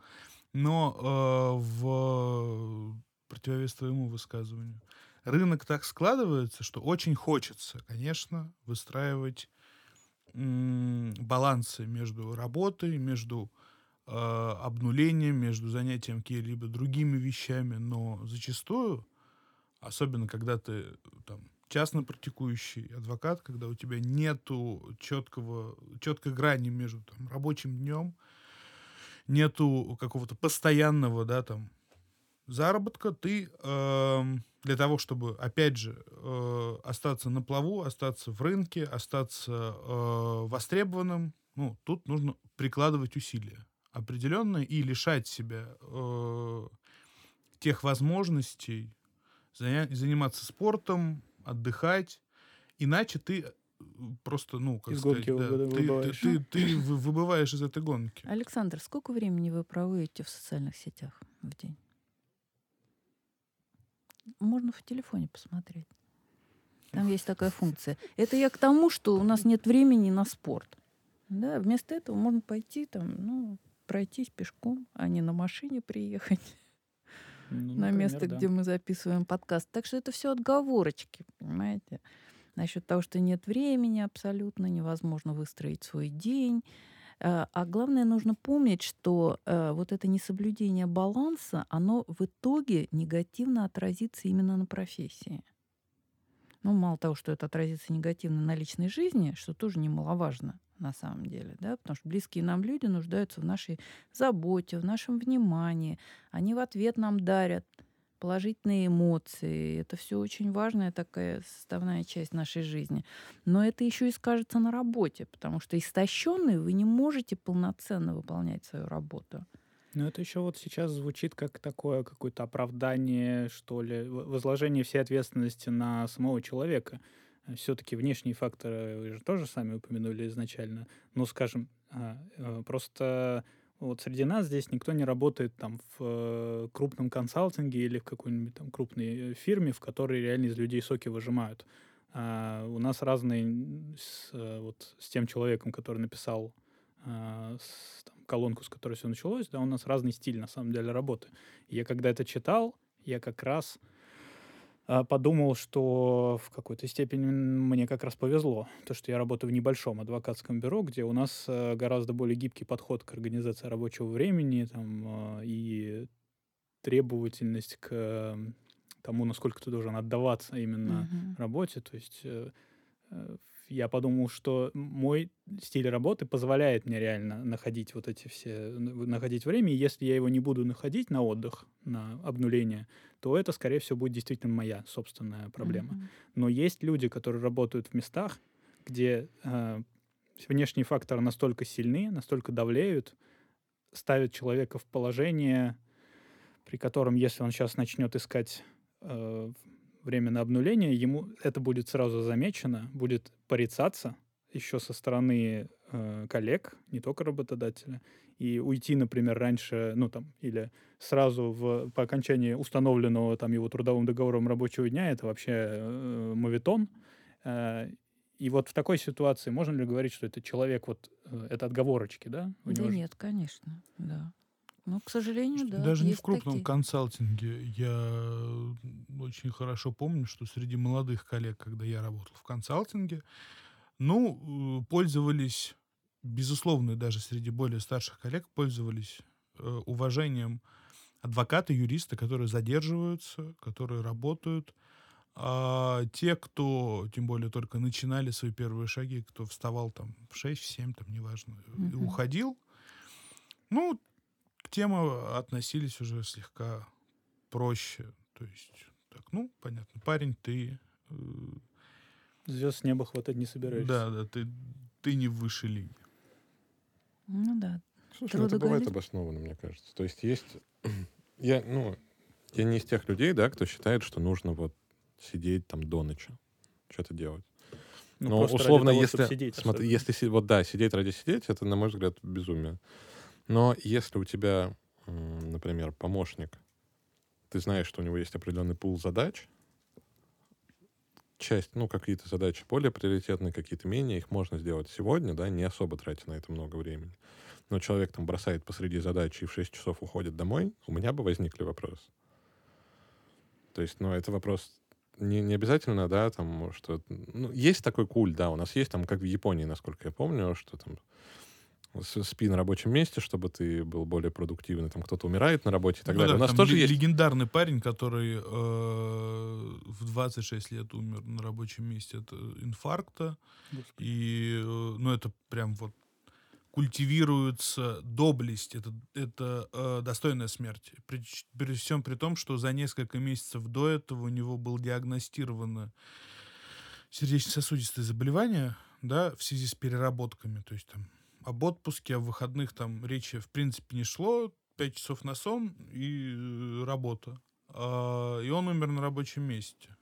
но э, в противовес твоему высказыванию. Рынок так складывается, что очень хочется, конечно, выстраивать м, балансы между работой, между обнулением, между занятием какими-либо другими вещами, но зачастую, особенно когда ты там частно практикующий адвокат, когда у тебя нету четкого, четкой грани между там, рабочим днем, нету какого-то постоянного, да, там, заработка, ты эм, для того, чтобы, опять же, э, остаться на плаву, остаться в рынке, остаться э, востребованным, ну, тут нужно прикладывать усилия определенные и лишать себя э, тех возможностей заня- заниматься спортом, отдыхать, иначе ты э, просто, ну, как Из сказать, гонки да, ты, ты, выбываешь. ты- ты вы- выбываешь из этой гонки. Александр, сколько времени вы проводите в социальных сетях в день? Можно в телефоне посмотреть. Там есть такая функция. Это я к тому, что у нас нет времени на спорт. Да, вместо этого можно пойти там, ну, пройтись пешком, а не на машине приехать Ну, на например, место, да. где мы записываем подкаст. Так что это все отговорочки, понимаете? Насчет того, что нет времени абсолютно, невозможно выстроить свой день. А а главное, нужно помнить, что э, вот это несоблюдение баланса, оно в итоге негативно отразится именно на профессии. Ну, мало того, что это отразится негативно на личной жизни, что тоже немаловажно на самом деле, да, потому что близкие нам люди нуждаются в нашей заботе, в нашем внимании. Они в ответ нам дарят положительные эмоции. Это все очень важная такая составная часть нашей жизни. Но это еще и скажется на работе, потому что истощенный вы не можете полноценно выполнять свою работу. Ну, это еще вот сейчас звучит как такое какое-то оправдание, что ли, возложение всей ответственности на самого человека. Все-таки внешние факторы вы же тоже сами упомянули изначально. Ну, скажем, а, э, просто вот среди нас здесь никто не работает там в э, крупном консалтинге или в какой-нибудь там крупной э, фирме, в которой реально из людей соки выжимают. А, у нас разные с, вот с тем человеком, который написал а, с- там, колонку, с которой все началось, да, у нас разный стиль, на самом деле, работы. Я когда это читал, я как раз подумал, что в какой-то степени мне как раз повезло. То, что я работаю в небольшом адвокатском бюро, где у нас э, гораздо более гибкий подход к организации рабочего времени там, а, и требовательность к тому, насколько ты должен отдаваться именно Мгм. работе. То есть э, э, я подумал, что мой стиль работы позволяет мне реально находить вот эти все, находить время, и если я его не буду находить на отдых, на обнуление, то это, скорее всего, будет действительно моя собственная проблема. Мгм. Но есть люди, которые работают в местах, где э, внешние факторы настолько сильны, настолько давлеют, ставят человека в положение, при котором, если он сейчас начнет искать э, время на обнуление, ему это будет сразу замечено, будет порицаться еще со стороны э, коллег, не только работодателя, и уйти, например, раньше, ну там, или сразу в, по окончании установленного там его трудовым договором рабочего дня, это вообще э, моветон. Э, и вот в такой ситуации можно ли говорить, что это человек, вот э, это отговорочки, да? Да него же- нет, конечно, да. Ну, к сожалению, да. Даже не в крупном такие. консалтинге. Я очень хорошо помню, что среди молодых коллег, когда я работал в консалтинге, ну, э, пользовались, безусловно, даже среди более старших коллег, пользовались э, уважением адвокаты, юристы, которые задерживаются, которые работают. А те, кто, тем более, только начинали свои первые шаги, кто вставал там в 6-7, там, неважно, и Мгм. уходил, ну, к тему относились уже слегка проще. То есть, так, ну, понятно, парень, ты... э, Звезд с неба хватать не собираешься. да, да, ты, ты не в высшей лиге. Ну да. Слушай, ну это бывает обоснованно, мне кажется. То есть есть... Я, ну, я не из тех людей, да, кто считает, что нужно вот сидеть там до ночи, что-то делать. Ну, Но условно, того, если, сидеть, смотри, если вот да, сидеть ради сидеть, это, на мой взгляд, безумие. Но если у тебя, например, помощник, ты знаешь, что у него есть определенный пул задач, часть, ну, какие-то задачи более приоритетные, какие-то менее, их можно сделать сегодня, да, не особо тратя на это много времени. Но человек там бросает посреди задачи и в 6 часов уходит домой, у меня бы возникли вопросы. То есть, ну, это вопрос не, не обязательно, да, там, что... Ну, есть такой куль, да, у нас есть там, как в Японии, насколько я помню, что там спи на рабочем месте, чтобы ты был более продуктивный, там кто-то умирает на работе и так Ну далее. да, у нас там тоже есть... легендарный парень, который э, в 26 лет умер на рабочем месте от инфаркта. Господи. И, э, ну, это прям вот культивируется доблесть, это, это э, достойная смерти. При, при всем при том, что за несколько месяцев до этого у него было диагностировано сердечно-сосудистое заболевание, да, в связи с переработками. То есть там об отпуске, о выходных там речи в принципе не шло. Пять часов на сон и э, работа. А, и он умер на рабочем месте.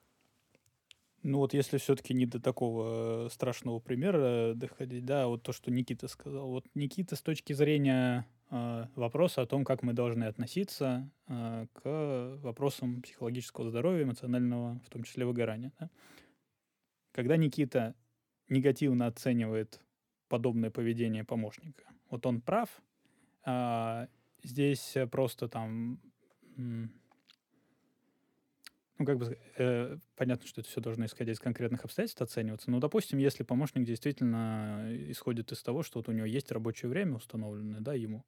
Ну вот если все-таки не до такого э, страшного примера доходить, да, вот то, что Никита сказал. Вот Никита с точки зрения э, вопроса о том, как мы должны относиться э, к вопросам психологического здоровья, эмоционального, в том числе выгорания. да. Когда Никита негативно оценивает подобное поведение помощника, вот он прав, а здесь э, просто там ну, как бы, э, понятно, что это все должно исходя из конкретных обстоятельств оцениваться. Но, допустим, если помощник действительно исходит из того, что вот у него есть рабочее время установленное, да, ему,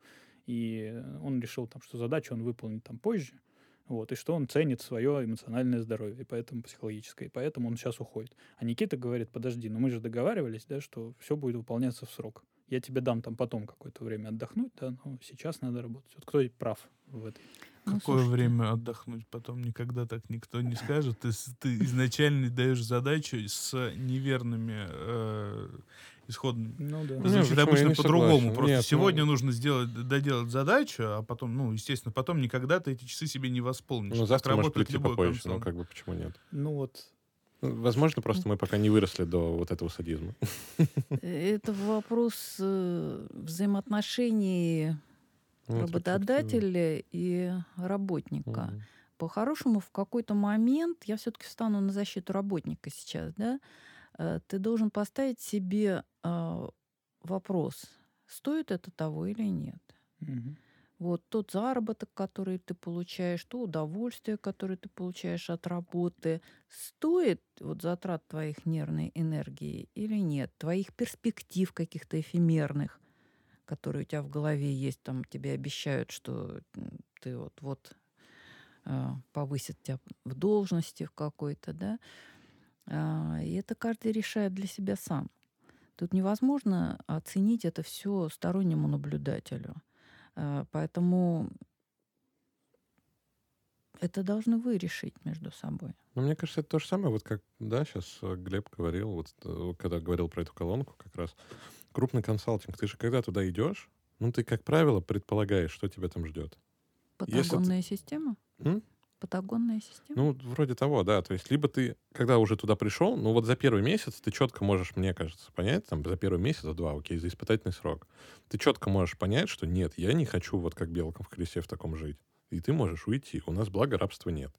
и он решил там, что задачу он выполнит там позже, вот, и что он ценит свое эмоциональное здоровье, и поэтому психологическое, и поэтому он сейчас уходит. А Никита говорит, подожди, ну мы же договаривались, да, что все будет выполняться в срок. Я тебе дам там потом какое-то время отдохнуть, да, но сейчас надо работать. Вот кто прав в этой? Ну, Какое слушайте, время отдохнуть? Потом никогда так никто не скажет. Ты, ты изначально даешь задачу с неверными э, исходными. Ну да. Почему? Я обычно по-другому. Просто Нет, сегодня ну- нужно сделать, доделать задачу, а потом, ну, естественно, потом никогда ты эти часы себе не восполнишь. Ну, завтра может работает прийти попозже, ну, консалт. как бы, почему нет? Ну вот, Ну, Возможно, просто мы пока не выросли до вот этого садизма. Это вопрос э, взаимоотношений Ну, работодателя и работника. По-хорошему, в какой-то момент, я все-таки встану на защиту работника сейчас, да, ты должен поставить себе а, вопрос, стоит это того или нет. Вот тот заработок, который ты получаешь, то удовольствие, которое ты получаешь от работы, стоит вот затрат твоих нервной энергии или нет, твоих перспектив каких-то эфемерных, которые у тебя в голове есть, там тебе обещают, что ты вот вот а, повысят тебя в должности в какой-то, да, и это каждый решает для себя сам. Тут невозможно оценить это все стороннему наблюдателю. А, Поэтому это должны вы решить между собой. Ну, мне кажется, это то же самое, вот как, да, сейчас Глеб говорил, вот э, когда говорил про эту колонку как раз. Крупный консалтинг, ты же когда туда идешь, ну, ты, как правило, предполагаешь, что тебя там ждет. Если Патагонная система? М? Патагонная система? Ну, вроде того, да. То есть, либо ты, когда уже туда пришел, ну вот за первый месяц ты четко можешь, мне кажется, понять, там, за первый месяц, два, окей, за испытательный срок, ты четко можешь понять, что нет, я не хочу вот как белкам в колесе в таком жить. И ты можешь уйти. У нас, благо, рабства нет.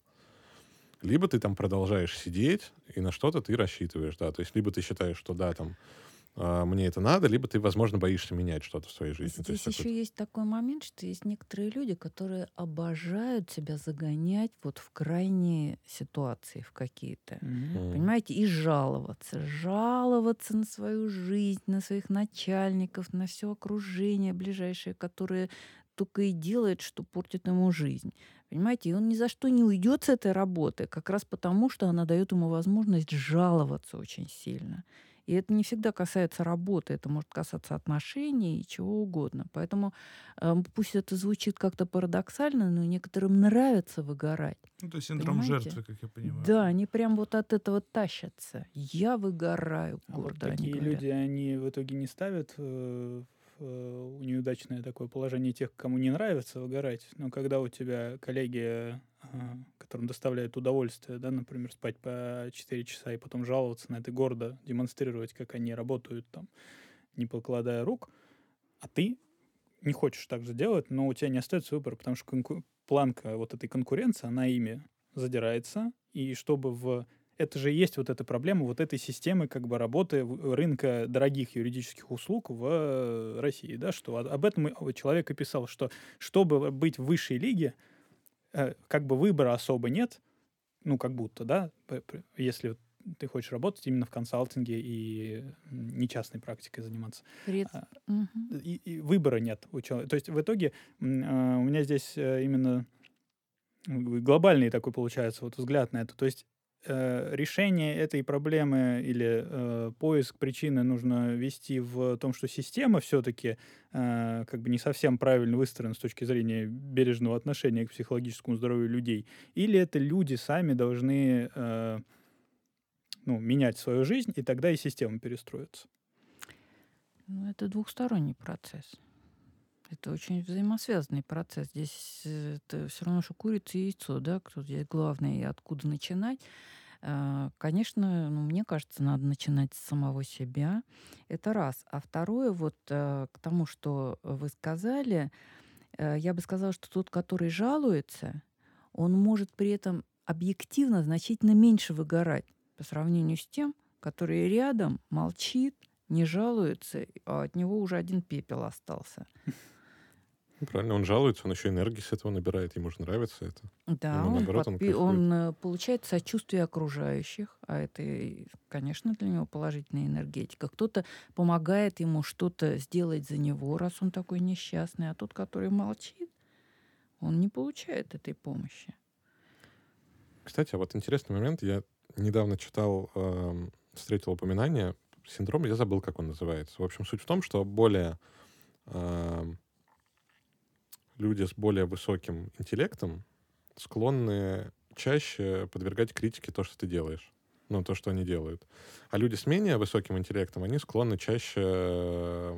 Либо ты там продолжаешь сидеть, и на что-то ты рассчитываешь, да. То есть, либо ты считаешь, что да, там, а, мне это надо, либо ты, возможно, боишься менять что-то в своей жизни. Здесь есть еще есть такой момент, что есть некоторые люди, которые обожают себя загонять вот в крайние ситуации, в какие-то. Mm-hmm. Понимаете? И жаловаться. Жаловаться на свою жизнь, на своих начальников, на все окружение ближайшее, которое только и делает, что портит ему жизнь. Понимаете, и он ни за что не уйдет с этой работы, как раз потому, что она дает ему возможность жаловаться очень сильно. И это не всегда касается работы, это может касаться отношений и чего угодно. Поэтому э, пусть это звучит как-то парадоксально, но некоторым нравится выгорать. Ну, то есть синдром Понимаете? жертвы, как я понимаю. Да, они прям вот от этого тащатся. Я выгораю, гордо а вот такие они люди, они в итоге не ставят э, в неудачное такое положение тех, кому не нравится выгорать. Но когда у тебя коллеги а, которым доставляет удовольствие, да, например, спать по 4 часа и потом жаловаться на это гордо, демонстрировать, как они работают там, не покладая рук, а ты не хочешь так же делать, но у тебя не остается выбора, потому что конку- планка вот этой конкуренции, она ими задирается, и чтобы в это же есть вот эта проблема вот этой системы как бы работы рынка дорогих юридических услуг в России, да, что об этом человек и писал, что чтобы быть в высшей лиге, Э, как бы выбора особо нет, ну, как будто, да, если ты хочешь работать именно в консалтинге и не частной практикой заниматься. Пред... Угу. И, и выбора нет у человека. То есть в итоге а, у меня здесь э, именно глобальный такой получается вот взгляд на это. То есть э, решение этой проблемы или э, поиск причины нужно вести в том, что система все-таки э, как бы не совсем правильно выстроена с точки зрения бережного отношения к психологическому здоровью людей, или это люди сами должны э, ну, менять свою жизнь, и тогда и система перестроится. Ну, это двухсторонний процесс. Это очень взаимосвязанный процесс. Здесь э, это все равно, что курица и яйцо, да, кто здесь главный и откуда начинать. А, конечно, ну, мне кажется, надо начинать с самого себя. Это раз. А второе, вот э, к тому, что вы сказали, э, я бы сказала, что тот, который жалуется, он может при этом объективно значительно меньше выгорать по сравнению с тем, который рядом молчит, не жалуется, а от него уже один пепел остался. Ну, правильно, он жалуется, он еще энергии с этого набирает, ему же нравится это. Да, ему, он, наоборот, подпи- он, он э, получает сочувствие окружающих, а это, конечно, для него положительная энергетика. Кто-то помогает ему что-то сделать за него, раз он такой несчастный, а тот, который молчит, он не получает этой помощи. Кстати, а вот интересный момент. Я недавно читал, э, встретил упоминание синдром, я забыл, как он называется. В общем, суть в том, что более э, люди с более высоким интеллектом склонны чаще подвергать критике то, что ты делаешь ну, то, что они делают. А люди с менее высоким интеллектом, они склонны чаще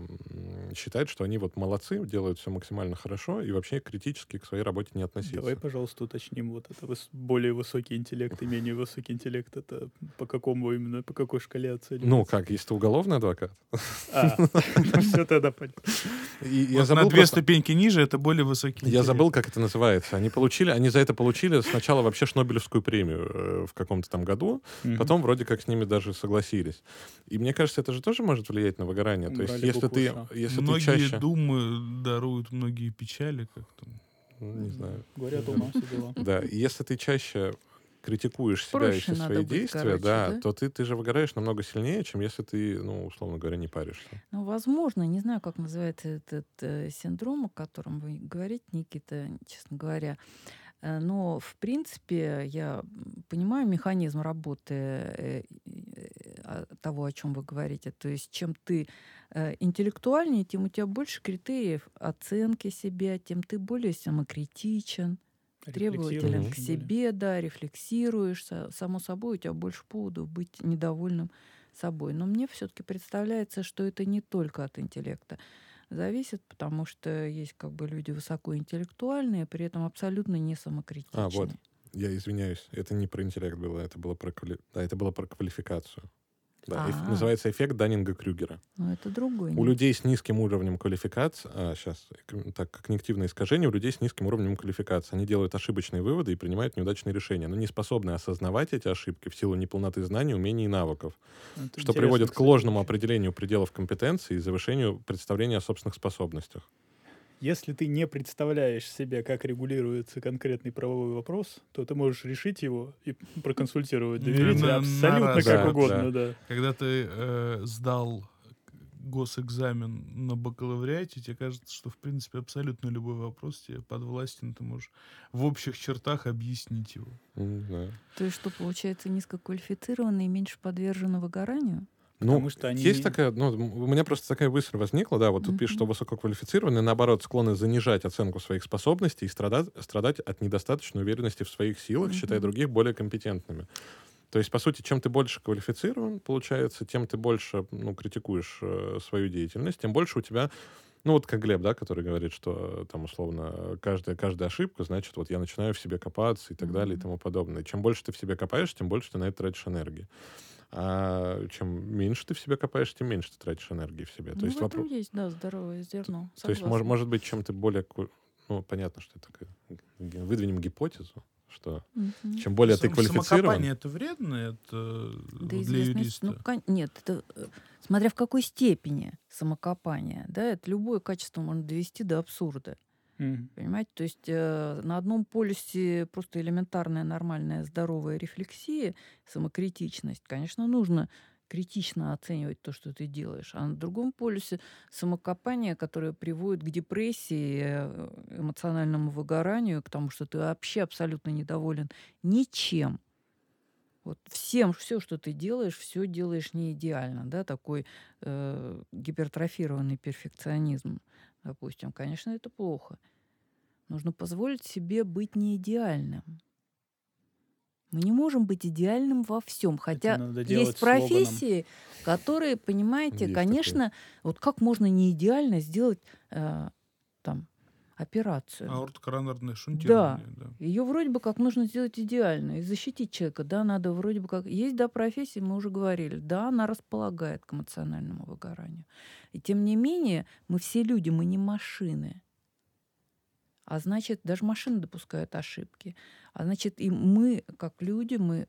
считать, что они вот молодцы, делают все максимально хорошо и вообще критически к своей работе не относиться. Давай, пожалуйста, уточним вот это более высокий интеллект и менее высокий интеллект. Это по какому именно, по какой шкале оценивается? Ну, как, если ты уголовный адвокат. А, все тогда понятно. На две ступеньки ниже это более высокий Я забыл, как это называется. Они получили, они за это получили сначала вообще Шнобелевскую премию э, в каком-то там году, Потом вроде как с ними даже согласились. И мне кажется, это же тоже может влиять на выгорание. То есть, если ты, если многие ты чаще... думы даруют многие печали, как-то. Ну, не знаю. Говорят, у нас дела. Да, и если ты чаще критикуешь себя Проще и все свои быть, действия, короче, да, да, то ты, ты же выгораешь намного сильнее, чем если ты, ну, условно говоря, не паришься. Ну, возможно, не знаю, как называется этот э, синдром, о котором вы говорите, Никита, честно говоря. Э, но, в принципе, я понимаю механизм работы э, э, того, о чем вы говорите. То есть, чем ты интеллектуальнее, тем у тебя больше критериев оценки себя, тем ты более самокритичен, требователен к себе, да, рефлексируешь. Само собой, у тебя больше поводов быть недовольным собой. Но мне все-таки представляется, что это не только от интеллекта зависит, потому что есть как бы люди высокоинтеллектуальные, при этом абсолютно не самокритичные. А, вот. Я извиняюсь, это не про интеллект было, это было про, квали... да, это было про квалификацию. Да, эф- А. называется эффект Даннинга-Крюгера. Но это другой. У людей с низким уровнем квалификации, а, сейчас, так, когнитивное искажение у людей с низким уровнем квалификации. Они делают ошибочные выводы и принимают неудачные решения, но не способны осознавать эти ошибки в силу неполноты знаний, умений и навыков, Это что приводит к кстати, ложному очень. определению пределов компетенции и завышению представления о собственных способностях. Если ты не представляешь себе, как регулируется конкретный правовой вопрос, то ты можешь решить его и проконсультировать доверителя абсолютно как Да, угодно, да. Когда ты э, сдал госэкзамен на бакалавриате, тебе кажется, что, в принципе, абсолютно любой вопрос тебе подвластен, ты можешь в общих чертах объяснить его. М, да. То есть что, получается, низкоквалифицированные и меньше подвержены выгоранию? Ну, Потому что они- есть такая, ну, у меня просто такая мысль возникла, да, вот тут пишет, что Мгм. высококвалифицированные, наоборот, склонны занижать оценку своих способностей и страдать, страдать от недостаточной уверенности в своих силах, считая других более компетентными. То есть, по сути, чем ты больше квалифицирован, получается, тем ты больше, ну, критикуешь э, свою деятельность, тем больше у тебя ну, вот как Глеб, да, который говорит, что э, там, условно, каждая, каждая ошибка, значит, вот я начинаю в себе копаться и так далее и тому подобное. Чем больше ты в себе копаешь, тем больше ты на это тратишь энергии. А чем меньше ты в себе копаешь, тем меньше ты тратишь энергии в себе. Ну, То есть, в этом вопро- есть, да, здоровое зерно. то есть мож- Согласна. может быть, чем ты более... Ну, понятно, что это Выдвинем гипотезу, что Мгм. чем более ты квалифицирован... Самокопание это вредно это Да, для известно, юриста? ну, кон- нет, это э, смотря в какой степени самокопания, да, это любое качество можно довести до абсурда, Мгм. понимаете? То есть э, на одном полюсе просто элементарная, нормальная, здоровая рефлексия, самокритичность, конечно, нужно критично оценивать то, что ты делаешь. А на другом полюсе самокопание, которое приводит к депрессии, э, эмоциональному выгоранию, к тому, что ты вообще абсолютно недоволен ничем. Вот всем, все, что ты делаешь, все делаешь не идеально, да, такой э, гипертрофированный перфекционизм, допустим, конечно, это плохо. Нужно позволить себе быть не идеальным. Мы не можем быть идеальным во всем, хотя есть слоганом. профессии, которые, понимаете, Есть конечно, вот как можно не идеально сделать э, там операцию. Аортокоронарное шунтирование, да. Ее вроде бы как нужно сделать идеально и защитить человека. Да, надо вроде бы как... Есть, да, профессии, мы уже говорили. Да, она располагает к эмоциональному выгоранию. И тем не менее, мы все люди, мы не машины. А значит, даже машины допускают ошибки. А значит, и мы, как люди, мы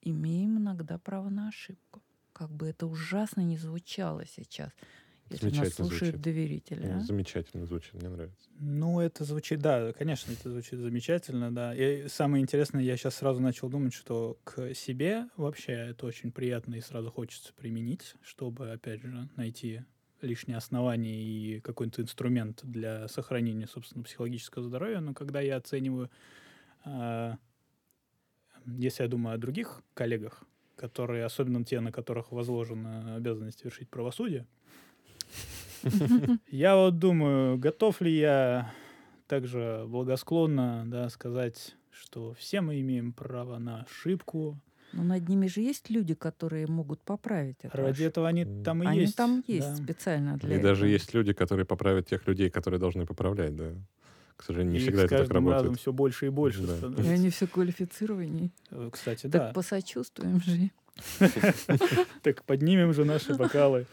имеем иногда право на ошибку. Как бы это ужасно не звучало сейчас, если нас Замечательно слушают звучит. доверители. а? Замечательно звучит, мне нравится. Ну, это звучит, да, конечно, это звучит замечательно, да. И самое интересное, я сейчас сразу начал думать, что к себе вообще это очень приятно и сразу хочется применить, чтобы, опять же, найти лишние основания и какой-то инструмент для сохранения, собственно, психологического здоровья. Но когда я оцениваю, а, если я думаю о других коллегах, которые, особенно те, на которых возложена обязанность вершить правосудие, я вот думаю, готов ли я также благосклонно да, сказать, что все мы имеем право на ошибку. Но над ними же есть люди, которые могут поправить это. Ради этого они там и Они есть. там есть да. специально для И даже этого. есть люди, которые поправят тех людей, которые должны поправлять, да. К сожалению, не И всегда с это так каждым разом работает. все больше и больше Да. И становится. они все квалифицированнее. Э, Кстати, Так да. посочувствуем же. Так поднимем же наши бокалы.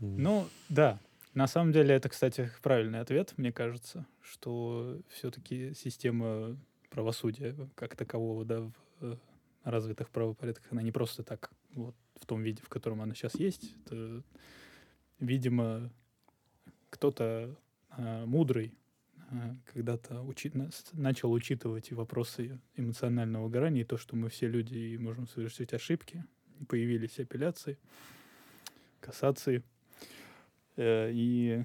Ну, да. На самом деле, это, кстати, правильный ответ, мне кажется, что все-таки система правосудия как такового, да, в э, развитых правопорядках, она не просто так, вот в том виде, в котором она сейчас есть. Это, видимо, кто-то а, мудрый а, когда-то учи- начал учитывать вопросы эмоционального выгорания, и то, что мы все люди и можем совершить ошибки. Появились апелляции, кассации. Э, И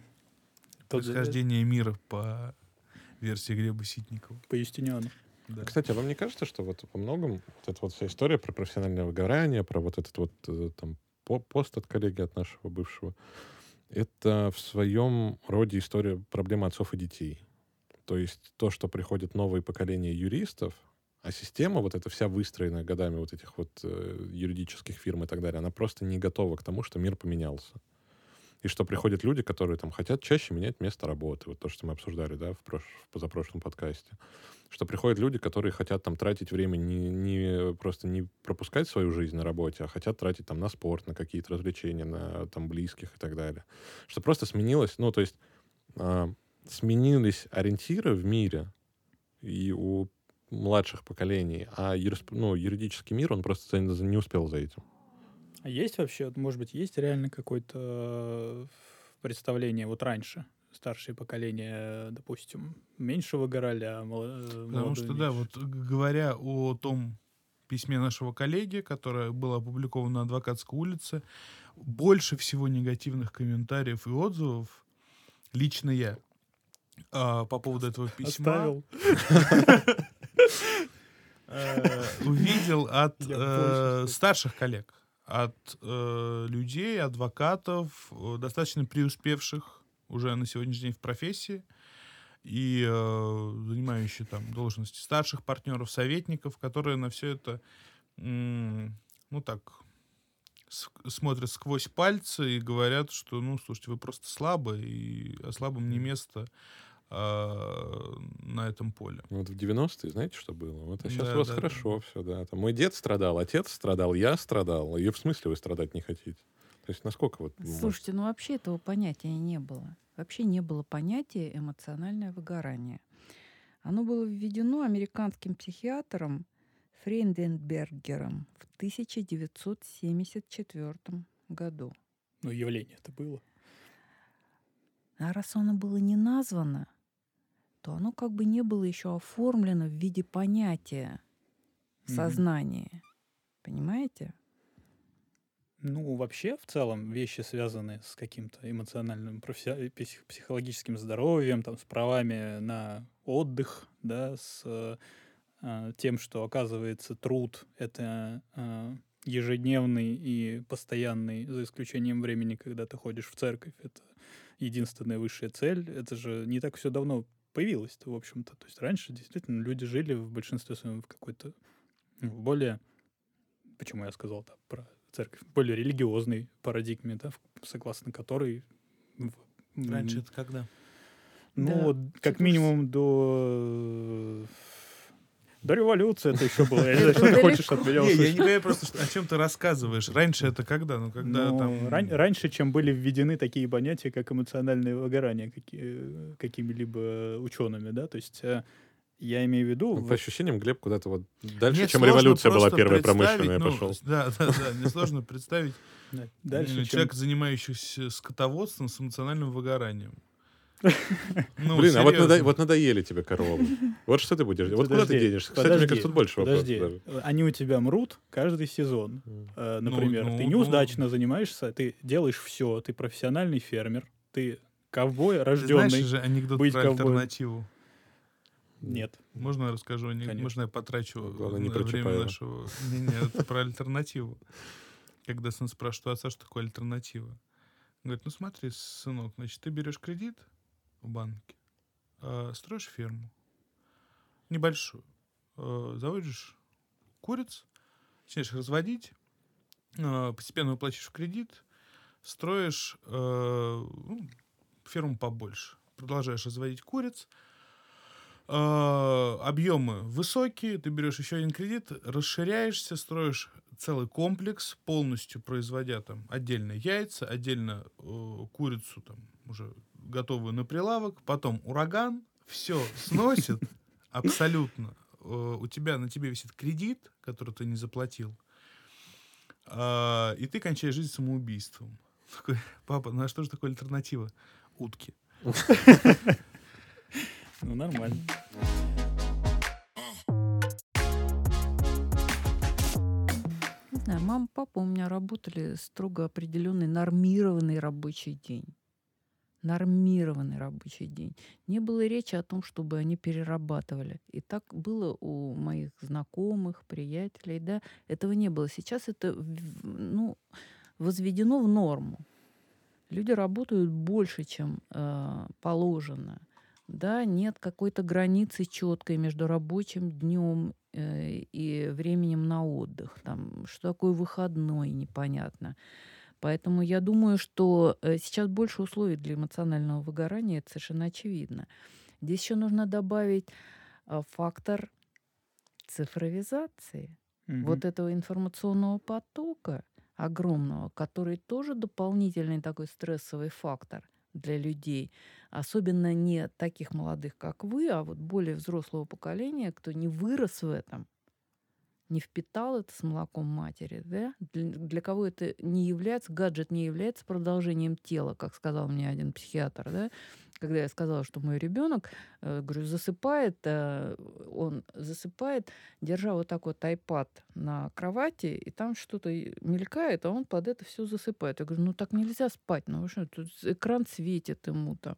Происхождение мира по версии Глеба Ситникова. по Юстиниану. Да. Кстати, а вам не кажется, что вот во многом вот эта вот вся история про профессиональное выгорание, про вот этот вот э, там по- пост от коллеги, от нашего бывшего, это в своем роде история проблемы отцов и детей. То есть то, что приходит новое поколение юристов, а система вот эта вся выстроенная годами вот этих вот э, юридических фирм и так далее, она просто не готова к тому, что мир поменялся. И что приходят люди, которые там хотят чаще менять место работы. Вот то, что мы обсуждали, да, в, прош... в позапрошлом подкасте. Что приходят люди, которые хотят там тратить время не, не просто не пропускать свою жизнь на работе, а хотят тратить там на спорт, на какие-то развлечения, на там близких и так далее. Что просто сменилось, ну, то есть э, сменились ориентиры в мире и у младших поколений, а юрисп... ну, юридический мир, он просто не успел за этим. А есть вообще, может быть, есть реально какое-то э, представление вот раньше? Старшее поколение, допустим, меньше выгорали, а молодые Потому что, да, вот говоря о том письме нашего коллеги, которое было опубликовано на Адвокатской улице, больше всего негативных комментариев и отзывов лично я а, по поводу этого письма э, увидел от э, старших коллег от э, людей, адвокатов, э, достаточно преуспевших уже на сегодняшний день в профессии и э, занимающие там должности старших партнеров, советников, которые на все это, м- ну так, смотрят сквозь пальцы и говорят, что, ну, слушайте, вы просто слабы, и а слабым не место а, на этом поле. Вот в 90-е, знаете, что было? Вот а сейчас да, у вас да, хорошо да. все, да. Там мой дед страдал, отец страдал, я страдал. И в смысле вы страдать не хотите? То есть насколько вот... Слушайте, ну вообще этого понятия не было. Вообще не было понятия эмоциональное выгорание. Оно было введено американским психиатром Фрейденбергером в 1974 году. Ну, явление это было. А раз оно было не названо, то оно как бы не было еще оформлено в виде понятия в сознании. Mm-hmm. Понимаете? Ну, вообще, в целом, вещи, связанные с каким-то эмоциональным, профи- психологическим здоровьем, там, с правами на отдых, да, с э, тем, что, оказывается, труд — это э, ежедневный и постоянный, за исключением времени, когда ты ходишь в церковь, это единственная высшая цель. Это же не так все давно появилось-то, в общем-то. То есть раньше действительно люди жили в большинстве своем в какой-то ну, более, почему я сказал да, про церковь, более религиозной парадигме, да, согласно которой... Раньше это когда? Ну, да, как минимум до до революции это еще было. Я не знаю, что ты хочешь от меня услышать. Я не понимаю просто, о чем ты рассказываешь. Раньше это когда? Ну, когда ну, там... Раньше, чем были введены такие понятия, как эмоциональное выгорание какими-либо учеными, да, то есть э, я имею в виду... Ну, по ощущениям, Глеб куда-то вот дальше, Мне чем революция была первая промышленная, ну, пошел. Да, да, да. Несложно представить дальше, человека, занимающегося скотоводством с эмоциональным выгоранием. Ну, Блин, а вот, надо, вот надоели тебе коровы. Вот что ты будешь делать? Вот куда ты денешься? Кстати, мне кажется, тут больше вопросов даже. Они у тебя мрут каждый сезон. Э, ну, например, ну, ты неудачно ну. занимаешься, ты делаешь все, ты профессиональный фермер, ты ковбой рожденный. Знаешь же анекдот быть про ковбой. альтернативу? Нет. Можно я расскажу? Конечно. Можно я потрачу Главное, не время нашего... Не, не, про альтернативу. Когда сын спрашивает, а что такое альтернатива? Говорит, ну смотри, сынок, значит, ты берешь кредит, в банке, э, строишь ферму. Небольшую, э, заводишь куриц, начинаешь разводить, э, постепенно выплачиваешь кредит, строишь ну, ферму побольше, продолжаешь разводить куриц, объемы высокие, ты берешь еще один кредит, расширяешься, строишь целый комплекс, полностью производя там отдельно яйца, отдельно э, курицу там уже готовую на прилавок, потом ураган, все сносит абсолютно. Э, у тебя на тебе висит кредит, который ты не заплатил, а, и ты кончаешь жизнь самоубийством. Такой, папа, ну а что же такое альтернатива? Утки. Ну, нормально. Не знаю, мама, папа у меня работали строго определенный нормированный рабочий день нормированный рабочий день. Не было речи о том, чтобы они перерабатывали. И так было у моих знакомых, приятелей, да, этого не было. Сейчас это, ну, возведено в норму. Люди работают больше, чем э, положено. Да, нет какой-то границы четкой между рабочим днем э, и временем на отдых. Там, что такое выходной, непонятно. Поэтому я думаю, что э, сейчас больше условий для эмоционального выгорания, это совершенно очевидно. Здесь еще нужно добавить а, фактор цифровизации Мгм. вот этого информационного потока огромного, который тоже дополнительный такой стрессовый фактор для людей, особенно не таких молодых, как вы, а вот более взрослого поколения, кто не вырос в этом, не впитал это с молоком матери, да? Для, для кого это не является, гаджет не является продолжением тела, как сказал мне один психиатр, да? Когда я сказала, что мой ребенок, э, говорю, засыпает, э, он засыпает, держа вот так вот iPad на кровати, и там что-то мелькает, а он под это все засыпает. Я говорю, ну так нельзя спать, ну что, тут экран светит ему там.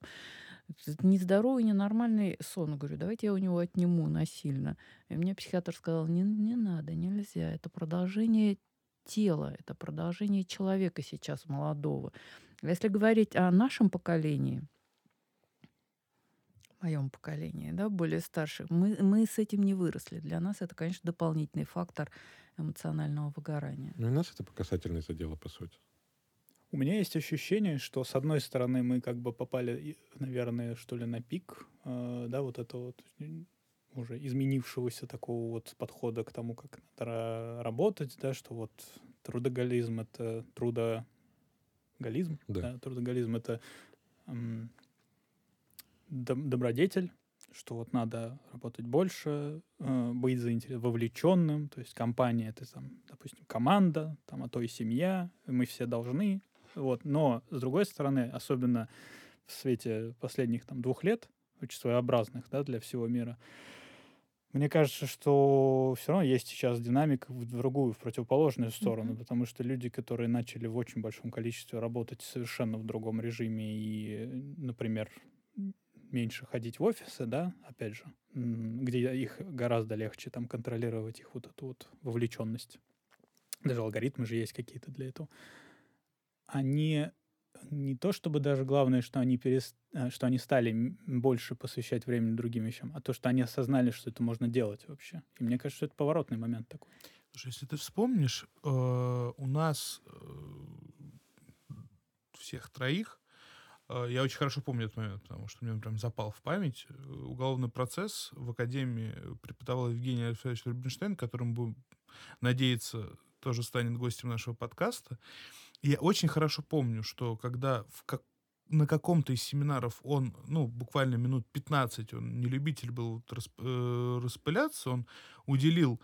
Нездоровый, ненормальный сон. Говорю, давайте я у него отниму насильно. И мне психиатр сказал, не, не надо, нельзя. Это продолжение тела, это продолжение человека сейчас молодого. Если говорить о нашем поколении, моем поколении, да, более старших, мы, мы с этим не выросли. Для нас это, конечно, дополнительный фактор эмоционального выгорания. Ну и нас это по касательной задело, по сути. У меня есть ощущение, что с одной стороны мы как бы попали, наверное, что ли, на пик, э, да, вот это вот уже изменившегося такого вот подхода к тому, как надо ра- работать, да, что вот трудоголизм это трудоголизм, Да. да, трудоголизм это м, доб- добродетель, что вот надо работать больше, э, быть заинтерес- вовлеченным, то есть компания это там, допустим, команда, там, а то и семья, мы все должны, вот. Но с другой стороны, особенно в свете последних там двух лет, очень своеобразных, да, для всего мира, мне кажется, что все равно есть сейчас динамика в другую, в противоположную сторону, Мгм. потому что люди, которые начали в очень большом количестве работать совершенно в другом режиме и, например, меньше ходить в офисы, да, опять же, где их гораздо легче там контролировать их вот эту вот вовлеченность. Даже алгоритмы же есть какие-то для этого. Они не то чтобы даже главное, что они, перес... а, что они стали больше посвящать времени другим вещам, а то, что они осознали, что это можно делать вообще. И мне кажется, что это поворотный момент такой. Слушай, если ты вспомнишь, э, у нас э, всех троих, э, я очень хорошо помню этот момент, потому что мне он прям запал в память. Э, Уголовный процесс в Академии преподавал Евгений Александрович Рубинштейн, которым надеяться, тоже станет гостем нашего подкаста. И я очень хорошо помню, что когда в как на каком-то из семинаров он, ну, буквально минут 15, он не любитель был расп- э, распыляться, он уделил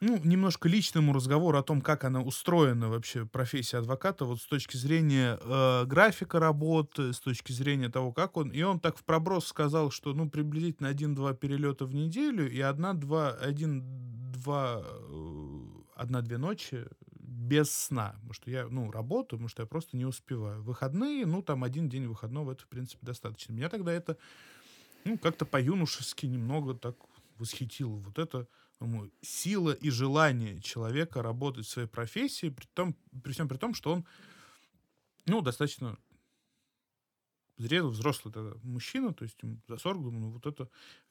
ну, немножко личному разговору о том, как она устроена вообще, профессия адвоката, вот с точки зрения э, графика работы, с точки зрения того, как он... И он так в проброс сказал, что, ну, приблизительно один-два перелета в неделю и одна-два, один-два, э, одна-две ночи без сна. Потому что я, ну, работаю, потому что я просто не успеваю. Выходные, ну, там один день выходного, это, в принципе, достаточно. Меня тогда это, ну, как-то по-юношески немного так восхитило. Вот это по-моему, сила и желание человека работать в своей профессии, при, том, при всем при том, что он, ну, достаточно зрелый, взрослый тогда мужчина, то есть ему за 40, думаю, ну, вот это,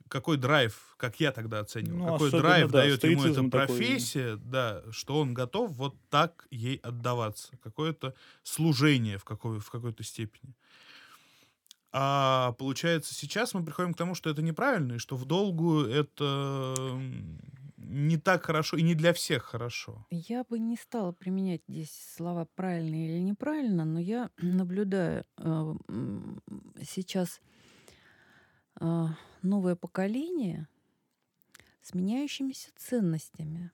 какой драйв, как я тогда оценивал, Ну, какой драйв да, дает ему эта стоицизм такой. профессия, да, что он готов вот так ей отдаваться, какое-то служение в, какой, в какой-то степени. А получается, сейчас мы приходим к тому, что это неправильно, и что в долгую это не так хорошо и не для всех хорошо. Я бы не стала применять здесь слова правильно или неправильно, но я наблюдаю э, сейчас э, новое поколение с меняющимися ценностями.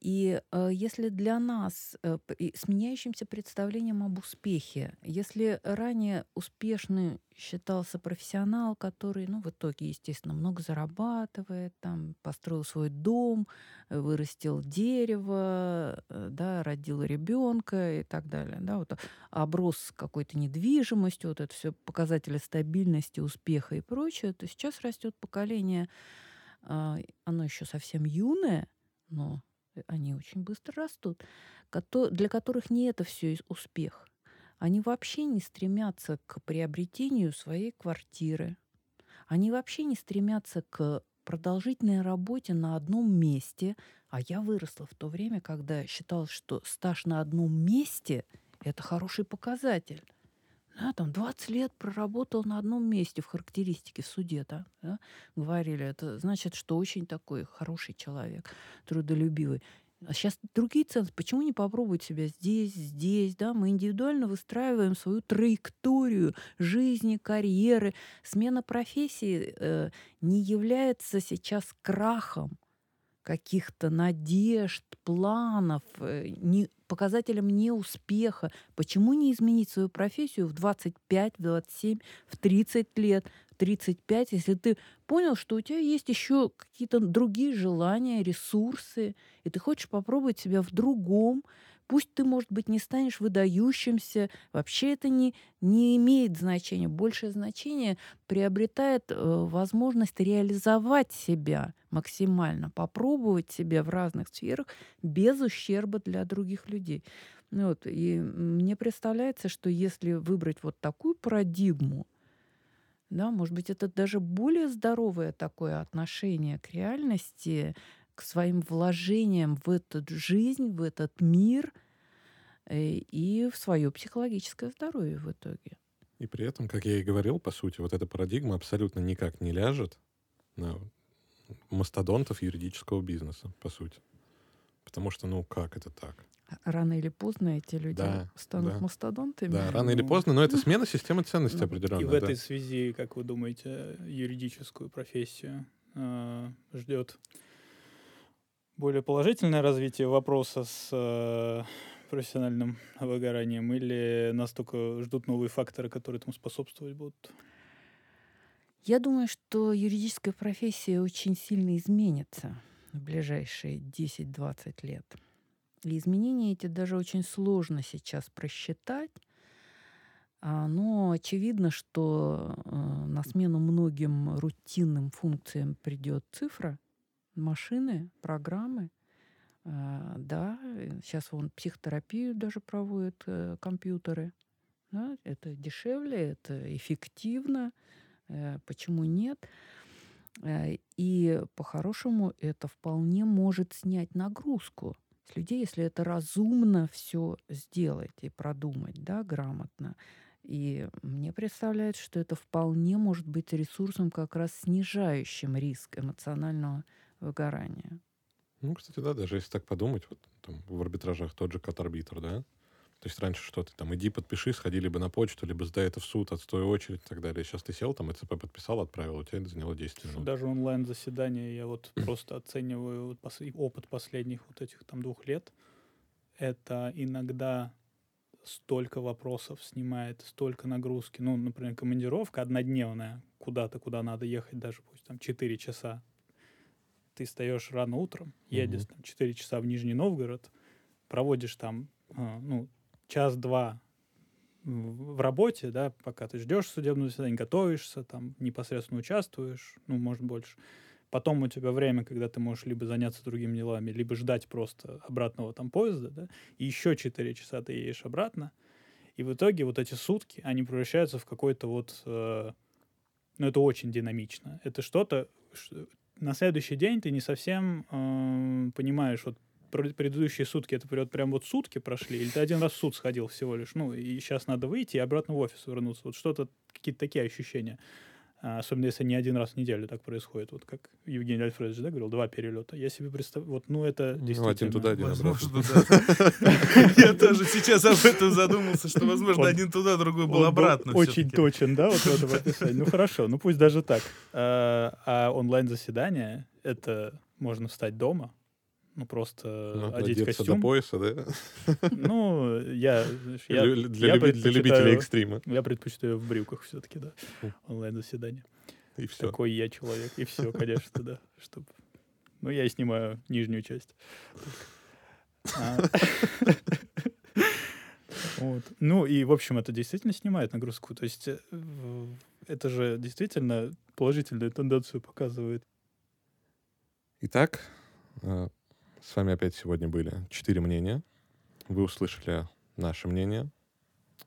И э, если для нас э, с меняющимся представлением об успехе, если ранее успешный считался профессионал, который, ну, в итоге, естественно, много зарабатывает, там, построил свой дом, э, вырастил дерево, э, да, родил ребенка и так далее, да, вот, оброс какой-то недвижимостью, вот это все показатели стабильности, успеха и прочее, то сейчас растет поколение, а, оно еще совсем юное, но они очень быстро растут, для которых не это все успех. Они вообще не стремятся к приобретению своей квартиры. Они вообще не стремятся к продолжительной работе на одном месте, А я выросла в то время, когда считала, что стаж на одном месте – это хороший показатель. Да, там 20 лет проработал на одном месте в характеристике в суде, да, да, говорили. Это значит, что очень такой хороший человек, трудолюбивый. А сейчас другие ценности. Почему не попробовать себя здесь, здесь? Да? Мы индивидуально выстраиваем свою траекторию жизни, карьеры. Смена профессии э, не является сейчас крахом каких-то надежд, планов, э, не, показателем неуспеха. Почему не изменить свою профессию в 25, в 27, в 30 лет? 35, если ты понял, что у тебя есть еще какие-то другие желания, ресурсы, и ты хочешь попробовать себя в другом, пусть ты, может быть, не станешь выдающимся, вообще это не, не имеет значения. Большее значение приобретает э, возможность реализовать себя максимально, попробовать себя в разных сферах без ущерба для других людей. Вот, и мне представляется, что если выбрать вот такую парадигму, да, может быть, это даже более здоровое такое отношение к реальности, к своим вложениям в эту жизнь, в этот мир э, и в свое психологическое здоровье в итоге. И при этом, как я и говорил, по сути, вот эта парадигма абсолютно никак не ляжет на мастодонтов юридического бизнеса, по сути. Потому что, ну, как это так? Рано или поздно эти люди Да, станут да. мастодонтами. Да, рано или Ну, поздно, но это смена системы ценностей Ну, определенно. И в да. этой связи, как вы думаете, юридическую профессию э, ждет более положительное развитие вопроса с э, профессиональным выгоранием или нас только ждут новые факторы, которые этому способствовать будут? Я думаю, что юридическая профессия очень сильно изменится в ближайшие 10-20 лет. И изменения эти даже очень сложно сейчас просчитать. А, Но очевидно, что э, на смену многим рутинным функциям придет цифра, машины, программы. А, Да, сейчас вон психотерапию даже проводят э, компьютеры. Да, это дешевле, это эффективно. Э, Почему нет? Э, И по-хорошему это вполне может снять нагрузку с людей, если это разумно все сделать и продумать, да, грамотно. И мне представляется, что это вполне может быть ресурсом, как раз снижающим риск эмоционального выгорания. Ну, кстати, да, даже если так подумать, вот там в арбитражах тот же кат-арбитр, да? То есть раньше что ты там, иди подпиши, сходи либо на почту, либо сдай это в суд, отстой очередь и так далее. Сейчас ты сел, там ЭЦП подписал, отправил, у тебя это заняло 10 минут. Даже онлайн-заседания я вот просто оцениваю опыт последних вот этих там двух лет. Это иногда столько вопросов снимает, столько нагрузки. Ну, например, командировка однодневная, куда-то, куда надо ехать даже пусть там 4 часа. Ты встаешь рано утром, едешь Мгм. там 4 часа в Нижний Новгород, проводишь там, а, ну, час-два в в работе, да, пока ты ждешь судебного заседания, готовишься, там непосредственно участвуешь, ну, может, больше. Потом у тебя время, когда ты можешь либо заняться другими делами, либо ждать просто обратного там поезда, да, и еще 4 часа ты едешь обратно. И в итоге вот эти сутки, они превращаются в какой-то вот... э, ну, это очень динамично. Это что-то... На следующий день ты не совсем э, понимаешь, вот пр- предыдущие сутки, это вот прям вот сутки прошли, или ты один раз в суд сходил всего лишь, ну, и сейчас надо выйти и обратно в офис вернуться. Вот что-то, какие-то такие ощущения. А, Особенно если не один раз в неделю так происходит. Вот как Евгений Альфредович, да, говорил, два перелета. Я себе представляю, вот, ну, это Ну, действительно... один туда, один обратно. Возможно. Я тоже сейчас об этом задумался, что, возможно, один туда, другой был обратно. Очень точен, да, вот в этом описании. Ну хорошо, ну пусть даже так. А, а онлайн-заседание — это можно встать дома, ну просто Ну, одеть одеться до костюм. пояса, да? Ну, я, знаешь, я, Лю- Для я люби- для любителей экстрима. Я предпочитаю в брюках все-таки, да, онлайн-заседание. И все. Такой я человек, и все, конечно, да. Чтоб... Ну, я и снимаю нижнюю часть. А. Вот. Ну, и, в общем, это действительно снимает нагрузку. То есть э, это же действительно положительную тенденцию показывает. Итак, э, с вами опять сегодня были четыре мнения. Вы услышали наше мнение.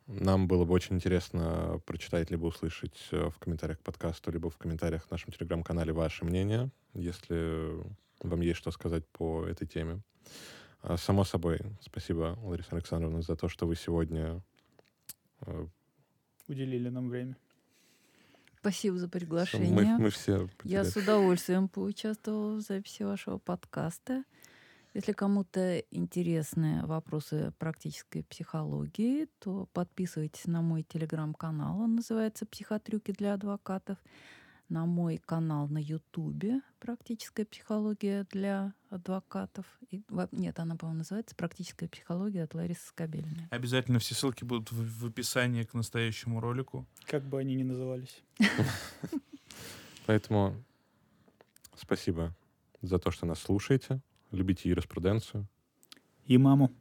Нам было бы очень интересно прочитать либо услышать э, в комментариях к подкасту, либо в комментариях в нашем телеграм-канале ваше мнение. Если вам есть что сказать по этой теме. А, Само собой, спасибо, Лариса Александровна, за то, что вы сегодня э, Уделили нам время. Спасибо за мы, приглашение. мы все Я с удовольствием поучаствовала в записи вашего подкаста. Если кому-то интересны вопросы практической психологии, то подписывайтесь на мой телеграм-канал. Он называется «Психотрюки для адвокатов». На мой канал на Ютубе «Практическая психология для адвокатов». И нет, она, по-моему, называется «Практическая психология от Ларисы Скобельной». Обязательно все ссылки будут в, в описании к настоящему ролику. Как бы они ни назывались. Поэтому спасибо за то, что нас слушаете любите юриспруденцию. И маму.